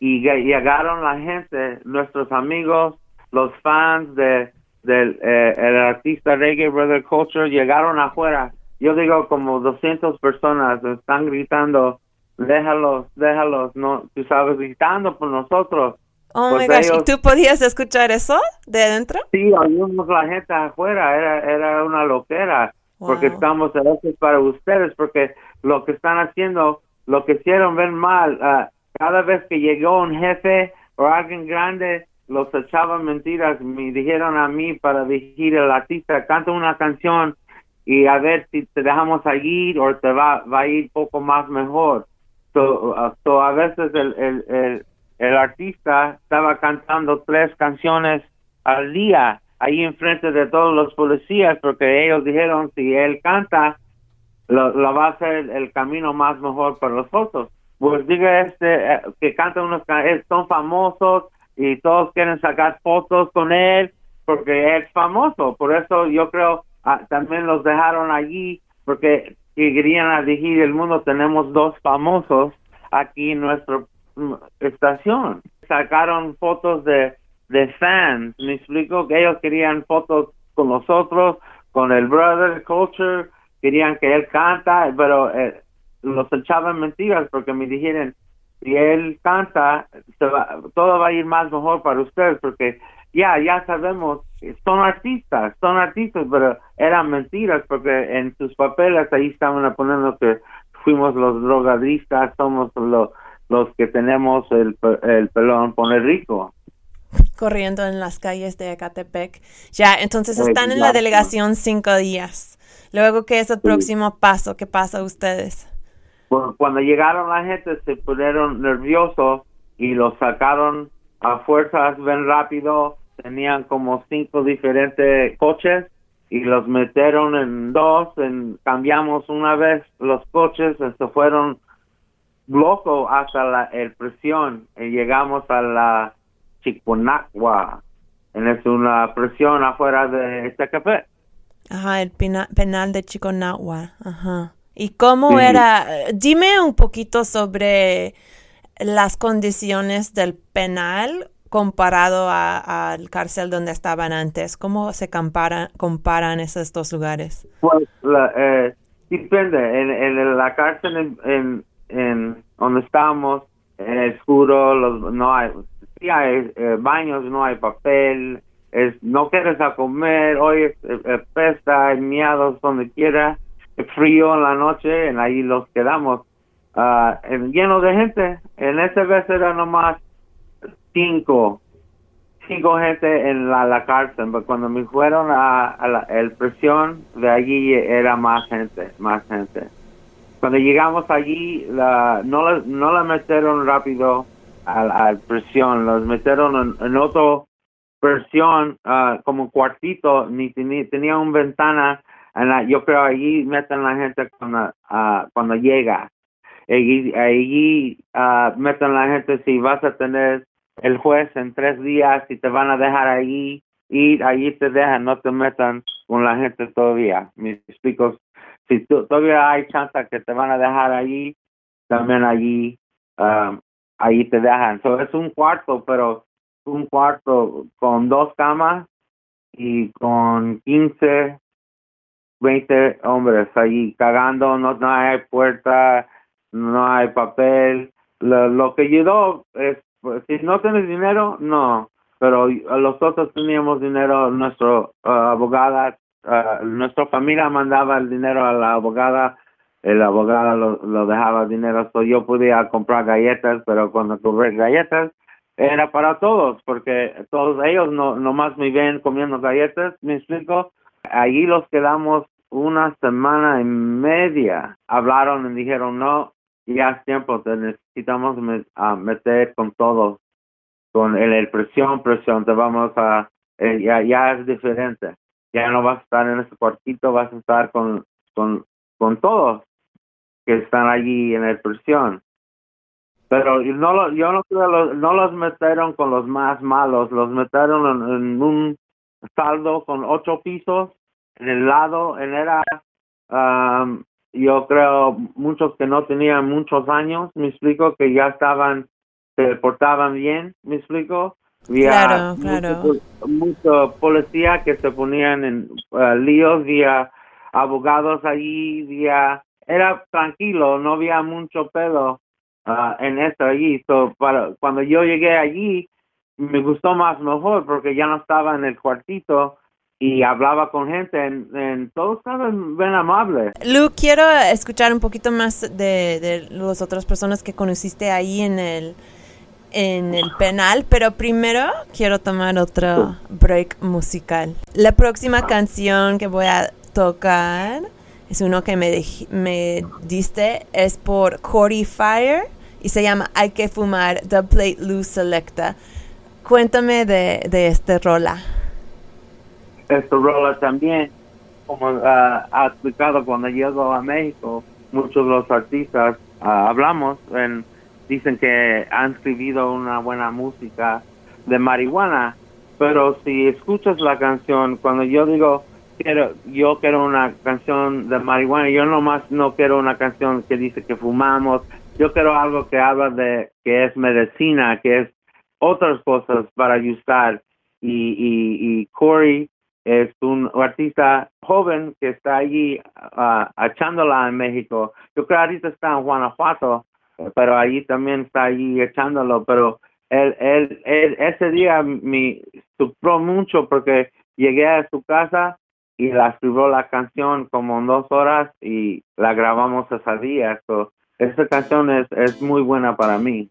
Speaker 1: y lle- llegaron la gente, nuestros amigos, los fans de del eh, el artista reggae Brother Culture llegaron afuera. Yo digo como 200 personas están gritando, déjalos, déjalos, no, tú sabes gritando por nosotros.
Speaker 3: Oh
Speaker 1: Pues
Speaker 3: my gosh, ¿y tú podías escuchar eso de adentro?
Speaker 1: Sí, oímos la gente afuera, era, era una loquera, porque estamos para ustedes, porque lo que están haciendo, lo que hicieron ven mal, ah, cada vez que llegó un jefe o alguien grande, los echaban mentiras, me dijeron a mí para dirigir el artista, canta una canción y a ver si te dejamos allí o te va, va a ir poco más mejor. So, a veces el, el, el, artista estaba cantando tres canciones al día ahí enfrente de todos los policías porque ellos dijeron si él canta lo, va a hacer el camino más mejor para los otros. Pues diga este eh, que canta unos eh, son famosos y todos quieren sacar fotos con él porque es famoso. Por eso yo creo ah, también los dejaron allí porque que querían dirigir el mundo. Tenemos dos famosos aquí en nuestra estación. Sacaron fotos de, de fans. Me explico que ellos querían fotos con nosotros, con el brother culture, querían que él canta, pero eh, los echaban mentiras porque me dijeron si él canta se va- todo va a ir más mejor para ustedes porque ya ya sabemos son artistas son artistas pero eran mentiras porque en sus papeles ahí estaban poniendo que fuimos los drogadistas somos los los que tenemos el, el pelón pone rico
Speaker 3: corriendo en las calles de Ecatepec. Ya, entonces
Speaker 1: Ay,
Speaker 3: están en la delegación cinco días. Luego, ¿qué es el próximo paso? ¿Qué pasa a ustedes?
Speaker 1: Cu- cuando llegaron la gente se pusieron nerviosos y los sacaron a fuerzas ven rápido tenían como cinco diferentes coches y los metieron en dos en, cambiamos una vez los coches se fueron loco hasta la el presión y llegamos a la Chiconagua en es una presión afuera de este café
Speaker 3: Ajá, el pena- penal de Chiconagua. Ajá. ¿Y cómo
Speaker 1: Sí.
Speaker 3: era? Dime un poquito sobre las condiciones del penal comparado al cárcel donde estaban antes. ¿Cómo se comparan, esos dos lugares?
Speaker 1: Pues la, eh, depende. En, la cárcel en, donde estamos, en el oscuro, los, no hay, sí hay eh, baños, no hay papel, es, no quieres a comer, hoy es, eh, pesta, hay miados donde quiera, es frío en la noche, en ahí los quedamos. en- lleno de gente. En esa vez era nomás cinco cinco gente en la, la cárcel, pero cuando me fueron a, la el prisión, de allí era más gente, más gente. Cuando llegamos allí, la, no, la, no la metieron rápido a la prisión, los metieron en, en otro prisión, ah, como cuartito, ni tenía, una ventana, yo creo allí meten la gente cuando, ah, cuando llega. Allí, allí ah, meten la gente si vas a tener el juez en tres días y te van a dejar allí ir, allí te dejan, no te metan con la gente todavía. Me explico. Si tú- todavía hay chance que te van a dejar allí, también allí, um, allí te dejan. So, es un cuarto, pero un cuarto con dos camas y con 15, 20 hombres allí cagando, no, no hay puerta, no hay papel. Lo, lo que ayudó es, pues, si no tienes dinero, no. pero nosotros teníamos dinero, nuestro ah, abogada, ah, nuestra familia mandaba el dinero a la abogada, el abogado lo, dejaba dinero, yo podía comprar galletas, pero cuando compré galletas era para todos, porque todos ellos no nomás me ven comiendo galletas, me explico. Allí los quedamos una semana y media, hablaron y dijeron no, ya es tiempo, te necesitamos meter con todo con el, presión, presión, te vamos a, eh, ya, ya es diferente. Ya no vas a estar en ese cuartito, vas a estar con, con, con todos que están allí en el presión. Pero no lo, yo no creo, no los metieron con los más malos, los metieron en, un saldo con ocho pisos en el lado, en era, um, yo creo, muchos que no tenían muchos años, me explico, que ya estaban se portaban bien, ¿me explico?
Speaker 3: Había claro, claro.
Speaker 1: Mucho, policía que se ponían en uh, líos, había abogados allí, había, era tranquilo, no había mucho pedo uh, en esto allí. So, para, cuando yo llegué allí, me gustó más mejor porque ya no estaba en el cuartito y hablaba con gente, en, en todos estaban bien amables.
Speaker 3: Lu, quiero escuchar un poquito más de, de las otras personas que conociste ahí en el en el penal, pero primero quiero tomar otro break musical. La próxima canción que voy a tocar es uno que me, me diste, es por Corey Fire y se llama Hay que fumar The Plate Loose Selecta. Cuéntame de, de este rola.
Speaker 1: Este rola también, como ah, ha explicado cuando llego a México, muchos de los artistas ah, hablamos en dicen que han escrito una buena música de marihuana, pero si escuchas la canción, cuando yo digo quiero, yo quiero una canción de marihuana, yo nomás no quiero una canción que dice que fumamos, yo quiero algo que habla de que es medicina, que es otras cosas para ayudar. Y, y, y Corey es un artista joven que está allí uh, echándola en México. Yo creo que ahorita está en Guanajuato pero allí también está allí echándolo, pero él, él, ese día me sufrió mucho porque llegué a su casa y la escribió la canción como en dos horas y la grabamos ese día. So, esa canción es, es muy buena para mí.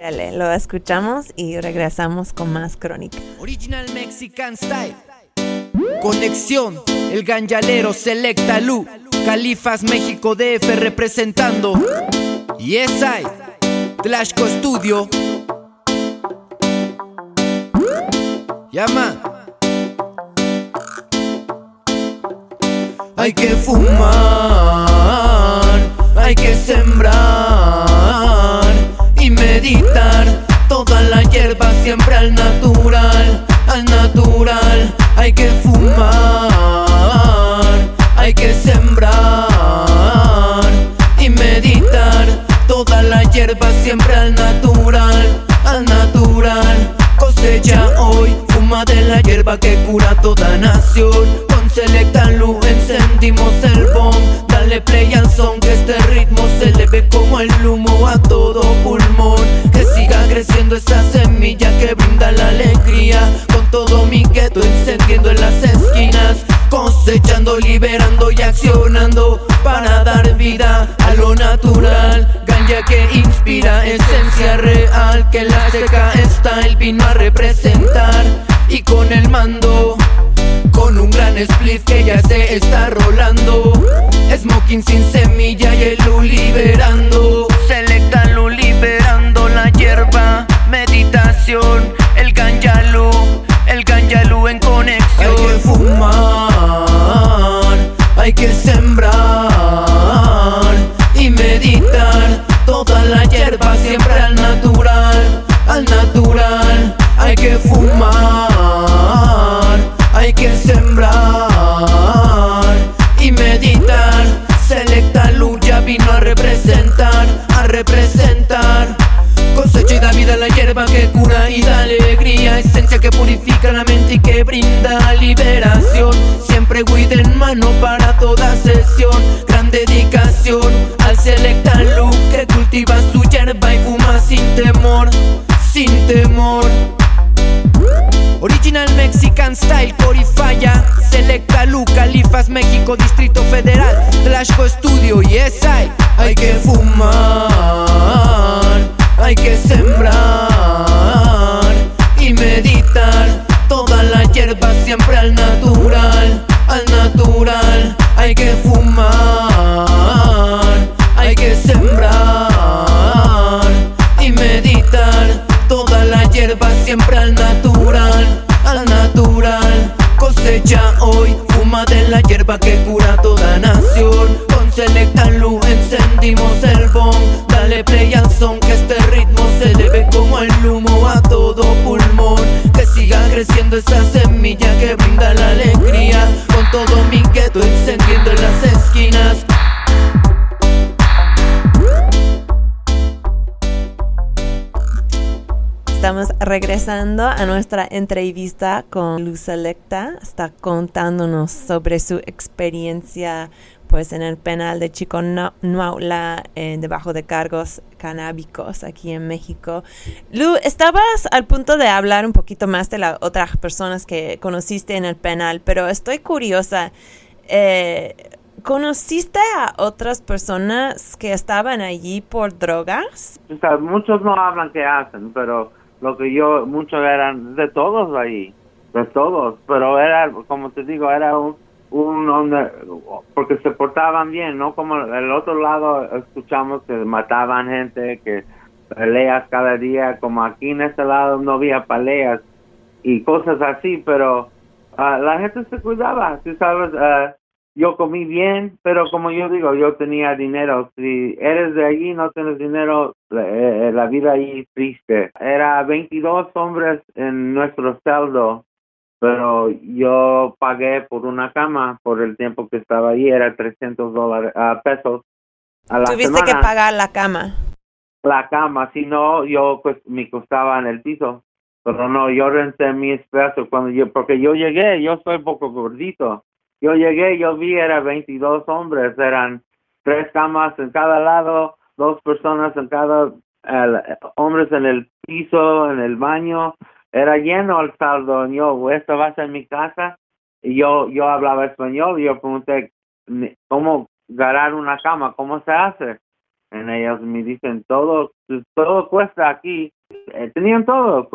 Speaker 3: Dale, lo escuchamos y regresamos con más crónica.
Speaker 5: Original Mexican Style. Conexión, el ganjalero Selecta Lu. Califas México DF representando. Yes, I, Tlashco Studio. Llama. Hay que fumar, hay que sembrar y meditar. Toda la hierba siempre al natural, al natural. Hay que fumar, hay que sembrar y meditar toda la hierba siempre al natural, al natural. Cosecha hoy, fuma de la hierba que cura toda nación. Con selecta luz encendimos el bomb. Dale play al son que este ritmo se le ve como el humo a todo creciendo esa semilla que brinda la alegría. Con todo mi gueto encendiendo en las esquinas. Cosechando, liberando y accionando para dar vida a lo natural que inspira esencia real que la seca el vino a representar y con el mando con un gran split que ya se está rolando Smoking sin semilla y el liberando que sembrar Y meditar Toda la hierba siempre al natural, al natural. Hay que fumar, hay que sembrar y meditar. Selecta luz ya vino a representar, a representar. Cosecha y da vida a la hierba que cura y da alegría Esencia que purifica la mente y que brinda liberación Siempre weed en mano para toda sesión. Gran dedicación al selecta look Que cultiva su hierba y fuma sin temor Sin temor. Original Mexican Style, Corifaya, Selecta Lu, Califas, México, Distrito Federal, Trashco Studio y hay, hay que fumar, hay que sembrar y meditar. Toda la hierba siempre al natural, al natural, hay que fumar, hay que sembrar y meditar. Toda la hierba siempre al natural, al natural. Cosecha hoy, fuma de la hierba que cura toda nación. Con Selecta Luz encendimos el bon. Dale play al son que este ritmo se debe como el humo a todo pulmón. Que siga creciendo esa semilla que brinda la alegría. Con todo mi gueto encendiendo en las
Speaker 3: Estamos regresando a nuestra entrevista con Luz Selecta. Está contándonos sobre su experiencia pues en el penal de Chico Nuaula debajo de cargos canábicos aquí en México. Lu, estabas al punto de hablar un poquito más de las otras personas que conociste en el penal, pero estoy curiosa. Eh, ¿Conociste a otras personas que estaban allí por drogas?
Speaker 1: Muchos no hablan qué hacen, pero lo que yo, muchos eran de todos ahí, de todos, pero era, como te digo, era un, un porque se portaban bien, ¿no? Como el otro lado escuchamos que mataban gente, que peleas cada día, como aquí en este lado no había peleas y cosas así, pero ah, la gente se cuidaba, tú sabes, uh, yo comí bien, pero como yo digo, yo tenía dinero. Si eres de allí no tienes dinero, eh, la vida ahí triste. Era 22 hombres en nuestro saldo, pero yo pagué por una cama por el tiempo que estaba ahí, era 300 dólares, uh, pesos a la
Speaker 3: Tuviste que pagar la cama.
Speaker 1: La cama, si no, yo pues me costaba en el piso. Pero no, yo renté mi espacio cuando yo, porque yo llegué, yo soy poco gordito yo llegué, yo vi, era 22 hombres, eran tres camas en cada lado, dos personas en cada, hombres en el piso, en el baño, era lleno el saldo. Yo, ¿esto va a ser mi casa? Y yo, yo hablaba español y yo pregunté, ¿cómo ganar una cama? ¿Cómo se hace? En ellos me dicen, todo, todo cuesta aquí. Eh, tenían todo,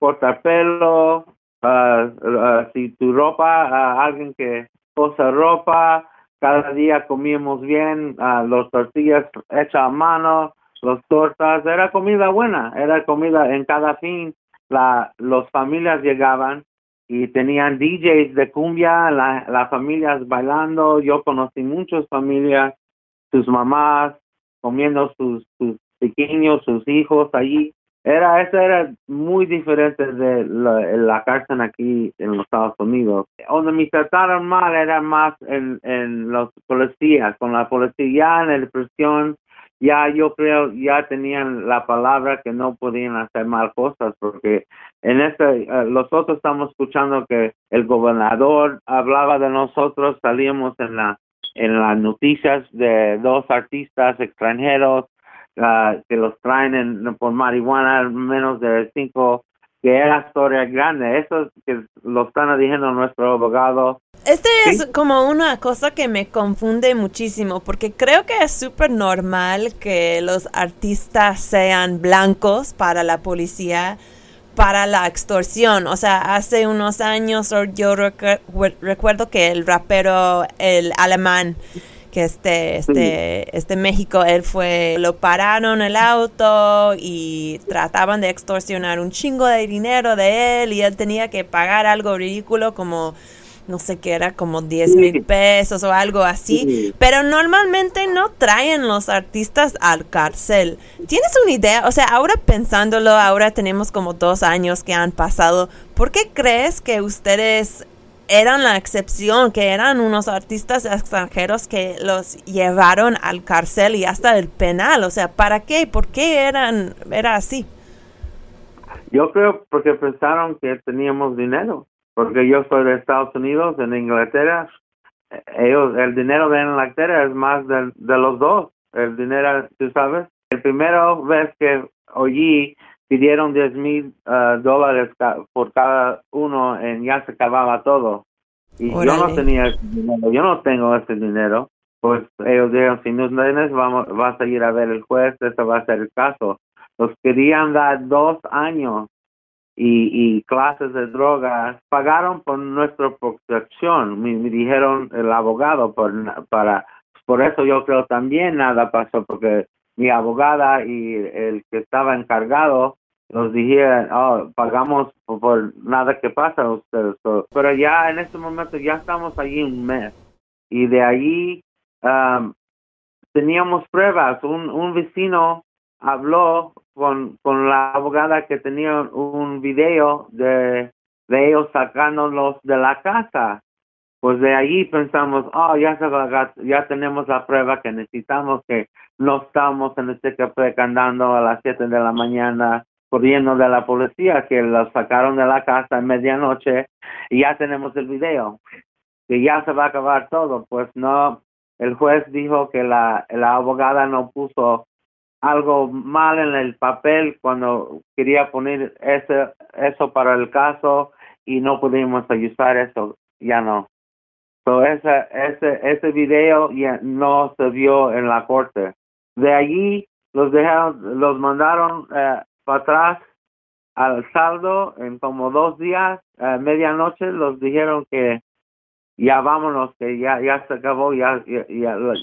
Speaker 1: cortar pelo, ah, ah, si tu ropa, uh, alguien que cosa ropa, cada día comíamos bien, uh, los tortillas hechas a mano, los tortas, era comida buena, era comida en cada fin, la, los familias llegaban y tenían DJs de cumbia, las familias bailando, yo conocí muchas familias, sus mamás comiendo sus, sus pequeños, sus hijos allí, era, eso era muy diferente de la, cárcel aquí en los Estados Unidos. Donde me trataron mal era más en, en los policías, con la policía en la prisión, ya yo creo ya tenían la palabra que no podían hacer mal cosas porque en este los otros estamos escuchando que el gobernador hablaba de nosotros salíamos en la en las noticias de dos artistas extranjeros que los traen en, por marihuana menos de cinco que era historia grande. Eso que lo están diciendo nuestro abogado.
Speaker 3: Este es como una cosa que me confunde muchísimo porque creo que es súper normal que los artistas sean blancos para la policía para la extorsión. O sea, hace unos años yo recuerdo que el rapero, el alemán, que este, este, este México, él fue, lo pararon el auto y trataban de extorsionar un chingo de dinero de él y él tenía que pagar algo ridículo como no sé qué era, como 10 mil pesos o algo así. Pero normalmente no traen los artistas al cárcel. ¿Tienes una idea? O sea, ahora pensándolo, ahora tenemos como dos años que han pasado. ¿Por qué crees que ustedes eran la excepción, que eran unos artistas extranjeros que los llevaron al cárcel y hasta el penal. O sea, ¿para qué? ¿Por qué eran, era así?
Speaker 1: Yo creo porque pensaron que teníamos dinero, porque yo soy de Estados Unidos, en Inglaterra, ellos, el dinero de Inglaterra es más de, de los dos. El dinero, tú sabes, el primero vez que oí pidieron 10 mil ah, dólares ca- por cada uno y ya se acababa todo. Y yo no tenía ese dinero, yo no tengo ese dinero. Pues ellos dijeron, si no tienes, vamos, vas a ir a ver el juez, ese va a ser el caso. Nos querían dar dos años y, y clases de drogas. Pagaron por nuestra protección, me, me dijeron el abogado, por, para, por eso yo creo también nada pasó, porque mi abogada y el que estaba encargado nos dijeron, oh, pagamos por, nada que pasa a ustedes. Pero ya en este momento ya estamos allí un mes y de allí um, teníamos pruebas. Un, un vecino habló con, con la abogada que tenía un video de, de ellos sacándolos de la casa. Pues de allí pensamos, oh, ya, se ya tenemos la prueba que necesitamos, que no estamos en este café andando a las 7 de la mañana corriendo de la policía, que los sacaron de la casa a medianoche y ya tenemos el video, que ya se va a acabar todo. Pues no, el juez dijo que la, la abogada no puso algo mal en el papel cuando quería poner ese, eso para el caso y no pudimos usar eso, ya no. So ese, ese, ese video ya no se vio en la corte. De allí los dejaron, los mandaron eh, para atrás al saldo en como dos días, eh, medianoche, los dijeron que ya vámonos, que ya, ya se acabó, ya, ya, ya los,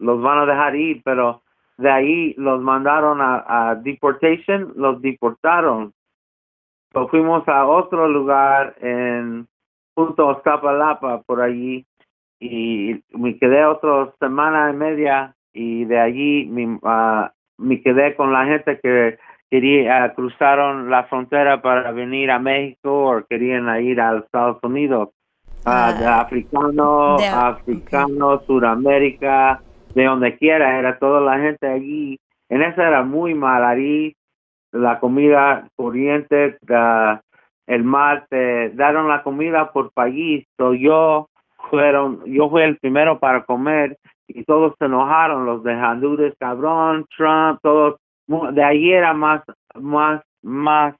Speaker 1: los van a dejar ir, pero de ahí los mandaron a, a deportation, los deportaron. So fuimos a otro lugar en junto a Iztapalapa por allí. Y me quedé otra semana y media y de allí me, ah, me quedé con la gente que quería ah, cruzaron la frontera para venir a México o querían ir a Estados Unidos. Ah, de africano
Speaker 3: de-
Speaker 1: africano Suramérica de donde quiera era toda la gente allí. En esa era muy mal ahí la comida corriente el mar te daron la comida por país so yo fueron yo fui el primero para comer y todos se enojaron los de Honduras cabrón Trump todos de ahí era más más más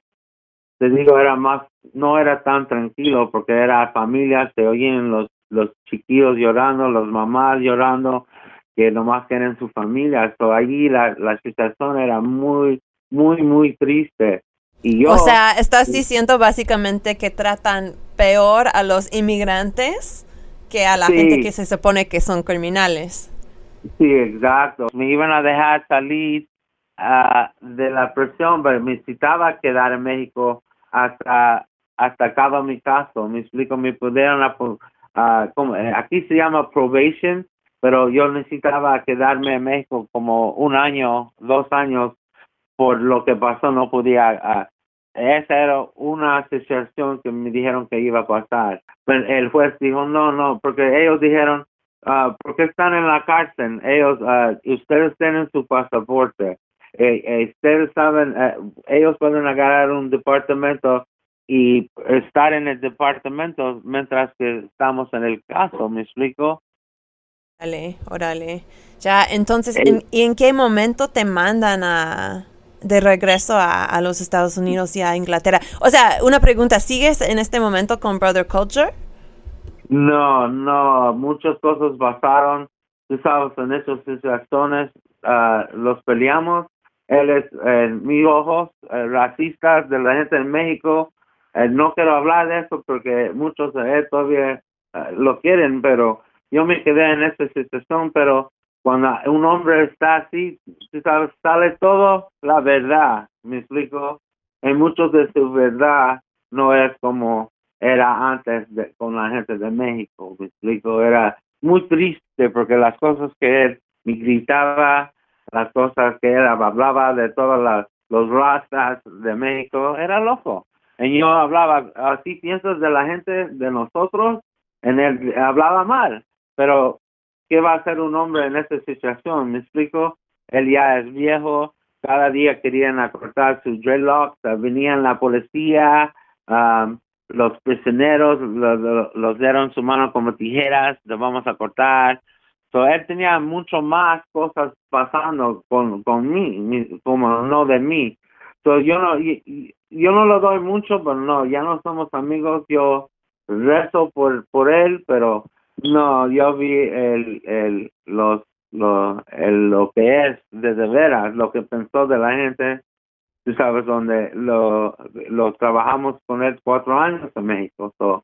Speaker 1: te digo era más no era tan tranquilo porque era familias se oyen los los chiquillos llorando los mamás llorando que nomás quieren su familia so allí la la situación era muy muy muy triste y yo
Speaker 3: O sea, estás diciendo básicamente que tratan peor a los inmigrantes que a la
Speaker 1: Sí.
Speaker 3: gente que se supone que son criminales.
Speaker 1: Sí, exacto. Me iban a dejar salir ah, de la presión, pero me necesitaba quedar en México hasta hasta acaba mi caso. Me explico, me pudieron ah, eh, aquí se llama probation, pero yo necesitaba quedarme en México como un año, dos años por lo que pasó, no podía. Esa era una situación que me dijeron que iba a pasar. Pero el juez dijo, no, no, porque ellos dijeron, ah, ¿por qué están en la cárcel? Ellos, ah, ustedes tienen su pasaporte. Eh, eh, ustedes saben, eh, ellos pueden agarrar un departamento y estar en el departamento mientras que estamos en el caso, ¿me explico?
Speaker 3: Órale, órale. Ya, entonces,
Speaker 1: El-
Speaker 3: ¿en, ¿y en qué momento te mandan a de regreso a, a los Estados Unidos y a Inglaterra? O sea, una pregunta, ¿sigues en este momento con Brother Culture?
Speaker 1: No, no, muchas cosas pasaron, tú en esas situaciones ah, los peleamos. Él es, en mis ojos, eh, racistas de la gente en México. Eh, no quiero hablar de eso porque muchos de él todavía eh, lo quieren, pero yo me quedé en esa situación, pero cuando un hombre está así, sale todo la verdad, me explico. En muchos de su verdad no es como era antes de, con la gente de México, me explico, era muy triste porque las cosas que él me gritaba, las cosas que él hablaba de todas las los razas de México, era loco. Y yo hablaba, así piensas de la gente de nosotros, en él hablaba mal, pero ¿qué va a hacer un hombre en esta situación? ¿Me explico? Él ya es viejo, cada día querían acortar sus dreadlocks, uh, venían la policía, um, los prisioneros lo- lo- los dieron su mano como tijeras, lo vamos a cortar. So, él tenía mucho más cosas pasando con, con mí, mi- como no de mí. So, yo no y- y- yo no lo doy mucho, pero no, ya no somos amigos. Yo rezo por por él, pero no, yo vi el el los lo el, lo que es de, de veras, lo que pensó de la gente. Tú sabes donde lo lo trabajamos con él cuatro años en México. So,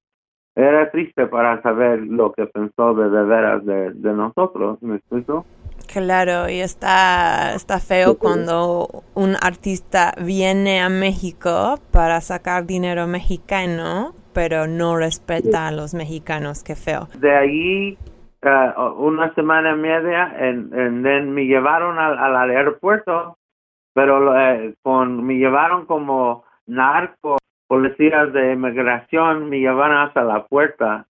Speaker 1: era triste para saber lo que pensó de, de veras de, de nosotros, ¿me explico?
Speaker 3: Claro, y está, está feo cuando un artista viene a México para sacar dinero mexicano, pero no respeta a los mexicanos, qué feo.
Speaker 1: De ahí, eh, una semana y media, en, en- en- me llevaron al, al aeropuerto, pero eh, con, me llevaron como narco, policías de inmigración, me llevaron hasta la puerta.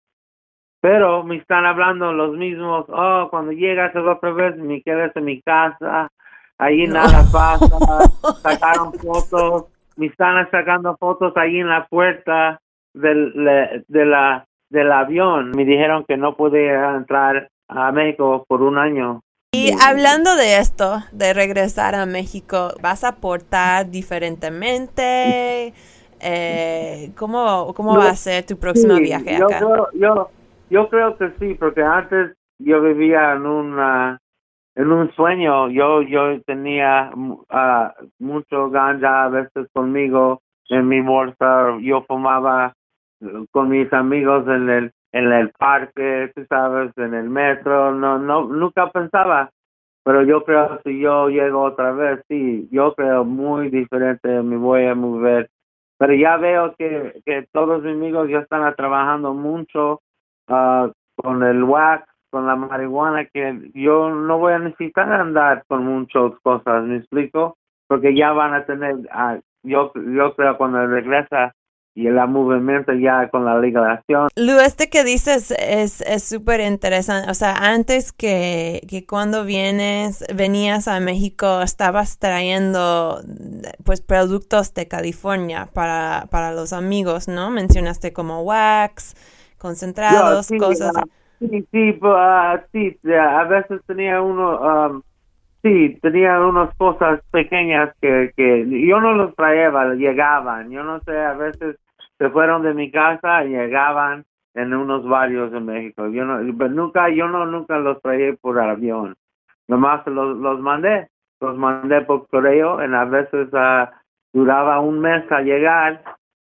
Speaker 1: Pero me están hablando los mismos, oh, cuando llegas otra vez, me quedas en mi casa, ahí nada pasa, sacaron fotos, me están sacando fotos ahí en la puerta del, de la, del avión. Me dijeron que no podía entrar a México por un año.
Speaker 3: Y hablando de esto, de regresar a México, ¿vas a aportar diferentemente? Eh, ¿cómo, ¿Cómo va a ser tu próximo
Speaker 1: Sí,
Speaker 3: viaje
Speaker 1: yo
Speaker 3: acá?
Speaker 1: Creo, yo, yo creo que sí, porque antes yo vivía en una en un sueño. Yo yo tenía ah, mucho ganja a veces conmigo en mi bolsa. Yo fumaba eh, con mis amigos en el en el parque, tú sabes, en el metro. No no nunca pensaba. Pero yo creo que si yo llego otra vez, sí, yo creo muy diferente, me voy a mover pero ya veo que, que todos mis amigos ya están trabajando mucho ah, con el wax, con la marihuana, que yo no voy a necesitar andar con muchas cosas, ¿me explico? Porque ya van a tener, ah, yo, yo creo cuando regresa y el movimiento ya con la legalización,
Speaker 3: Lu, este que dices es es súper interesante. O sea, antes que, que cuando vienes, venías a México, estabas trayendo pues productos de California para, para los amigos, ¿no? Mencionaste como wax, concentrados,
Speaker 1: sí,
Speaker 3: cosas.
Speaker 1: ah, sí, sí, pues, ah, sí, a veces tenía uno, um, sí, tenía unas cosas pequeñas que, que yo no los traía, llegaban, yo no sé, a veces se fueron de mi casa y llegaban en unos barrios de México, yo no, pero nunca, yo no, nunca los traía por avión, nomás los, los mandé, los mandé por correo, y a veces ah, duraba un mes a llegar,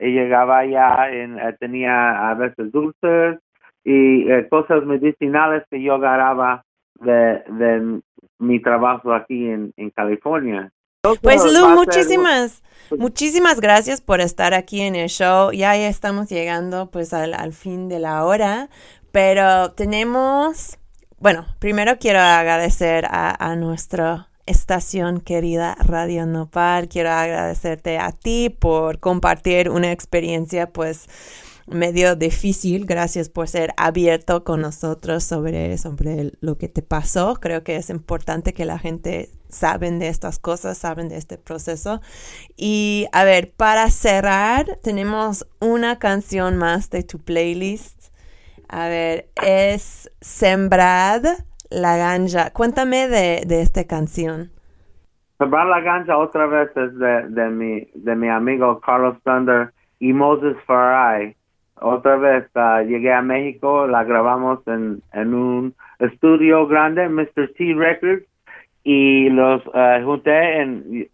Speaker 1: llegaba ya, en, eh, tenía a veces dulces, y eh, cosas medicinales que yo agarraba de, de mi trabajo aquí en, en California.
Speaker 3: Pues Lu,
Speaker 1: a ser-
Speaker 3: muchísimas, muchísimas gracias por estar aquí en el show. Ya, ya estamos llegando pues al, al fin de la hora, pero tenemos, bueno, primero quiero agradecer a, a nuestra estación querida Radio Nopal. Quiero agradecerte a ti por compartir una experiencia pues medio difícil. Gracias por ser abierto con nosotros sobre, sobre lo que te pasó. Creo que es importante que la gente saben de estas cosas, saben de este proceso. Y a ver, para cerrar, tenemos una canción más de tu playlist. A ver, es Sembrad la ganja. Cuéntame de, de esta canción.
Speaker 1: Sembrar la ganja otra vez es de, de, mi, de mi amigo Carlos Thunder y Moses Farai. Otra vez ah, llegué a México, la grabamos en, en un estudio grande, Mr. T Records, y los ah, junté en...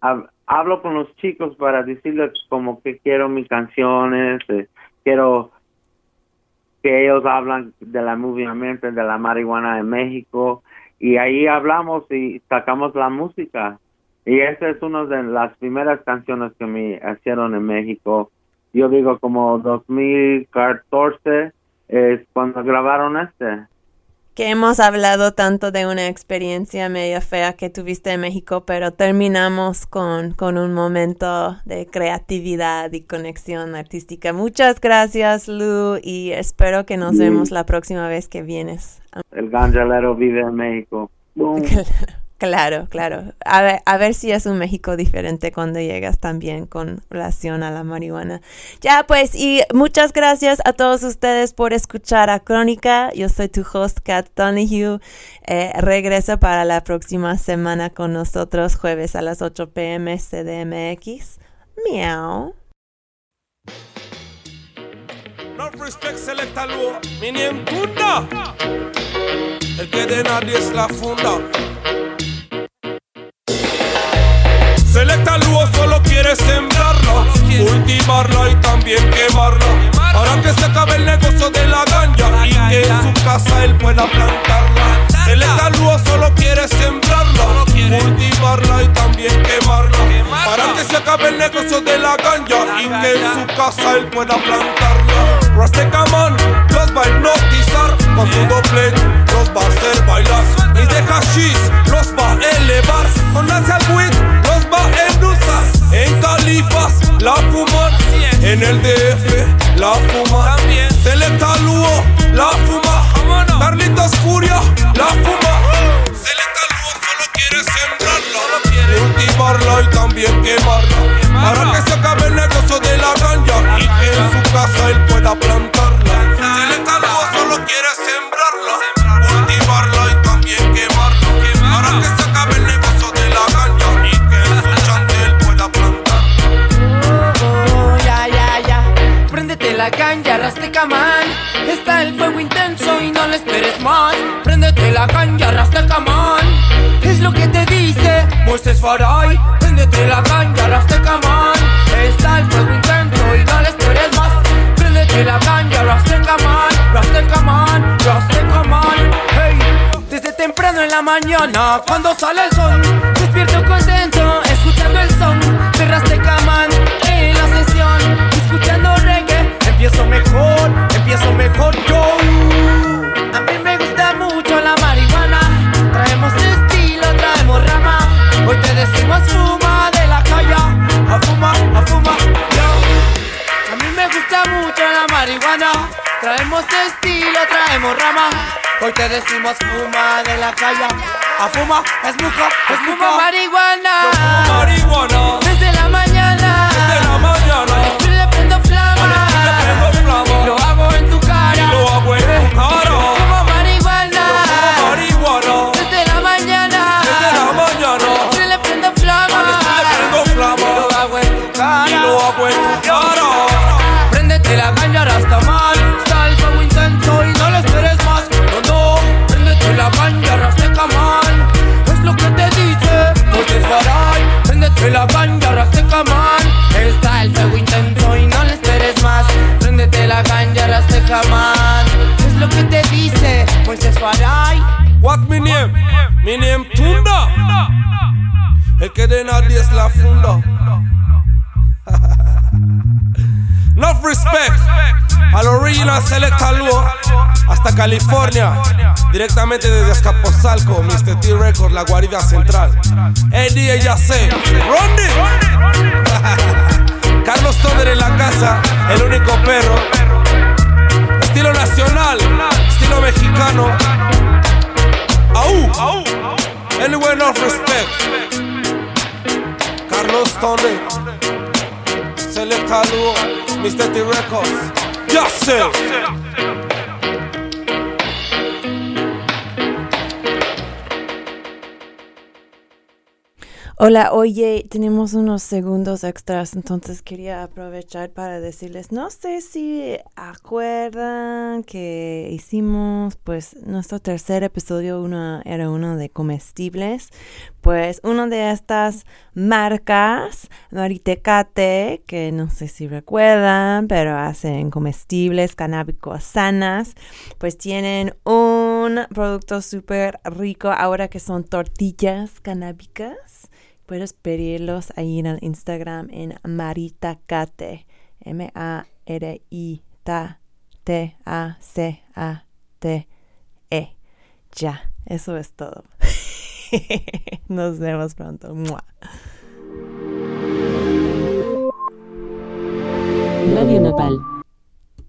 Speaker 1: hab- hablo con los chicos para decirles como que quiero mis canciones, eh, quiero que ellos hablan de la movimiento de la marihuana en México y ahí hablamos y sacamos la música. Y esa es una de las primeras canciones que me hicieron en México. Yo digo como 2014 es cuando grabaron este
Speaker 3: Que hemos hablado tanto de una experiencia medio fea que tuviste en México, pero terminamos con, con un momento de creatividad y conexión artística. Muchas gracias, Lu, y espero que nos vemos la próxima vez que vienes.
Speaker 1: el ganjalero vive en México Boom.
Speaker 3: Claro, claro. A ver, a ver si es un México diferente cuando llegas también con relación a la marihuana. Ya, pues, y muchas gracias a todos ustedes por escuchar a Crónica. Yo soy tu host, Kat Donahue. Eh, regresa para la próxima semana con nosotros, jueves a las 8 pm CDMX. Miau.
Speaker 4: No respect selecta luo, mini en funda. El que de nadie es la funda. Selecta luo solo quiere sembrarla, cultivarla y también quemarla. Para que se acabe el negocio de la ganja y que en su casa él pueda plantarla. Selecta luo solo quiere sembrarla, cultivarla y también quemarla. Para que se acabe el negocio de la ganja y que en su casa él pueda plantarla. Rastaman los va a hipnotizar con su doble, los va a hacer bailar. Y de hashish los va a elevar. Con hacia weed los va a endulzar. En Califas la fuman, en el DF la fuma. Selecta Luo la fuma. Carlitos
Speaker 6: Moisés Faray. Préndete la ganja, Rastecaman. Está el fuego intenso y no le esperes más. Préndete la ganja, Rastecaman. Rastecaman, Rastecaman. Hey. Desde temprano en la mañana, cuando sale el sol, despierto contento, escuchando el son de Rastecaman en la sesión, escuchando reggae. Empiezo mejor, empiezo mejor yo. Hoy te decimos fuma de la calle, a fuma, a fuma, yo. A mí me gusta mucho la marihuana. Traemos estilo, traemos rama. Hoy te decimos fuma de la calle. A fuma, es muco, es muco. marihuana.
Speaker 4: Marihuana,
Speaker 6: Desde la mañana. Préndete la caña, Rastaman Está el fuego intenso y no le esperes más. Préndete la caña, Rastaman Es lo que te dice Moisés Faray.
Speaker 4: What me name? Mi name Tunda. El que de nadie es la funda. Enough respect al original Selecta Luo hasta California, directamente desde Escaposalco, Mr. T Records, la guarida central. Eddie ya sé, Rondi. Carlos Toder en la casa, el único perro. Estilo nacional, estilo mexicano. Au, anywhere no respect. Carlos Tone, Selecta Luo, Mr. T Records. Ya
Speaker 3: Hola, oye, tenemos unos segundos extras, entonces quería aprovechar para decirles, no sé si acuerdan que hicimos, pues, nuestro tercer episodio uno, era uno de comestibles, pues, una de estas marcas, Maritecate, que no sé si recuerdan, pero hacen comestibles canábicos sanas, pues tienen un producto súper rico ahora que son tortillas canábicas. Puedes pedirlos ahí en el Instagram en Maritacate. M-A-R-I-T-T-A-C-A-T-E. Ya, eso es todo. Nos vemos pronto. ¡Mua!
Speaker 7: Radio Nopal.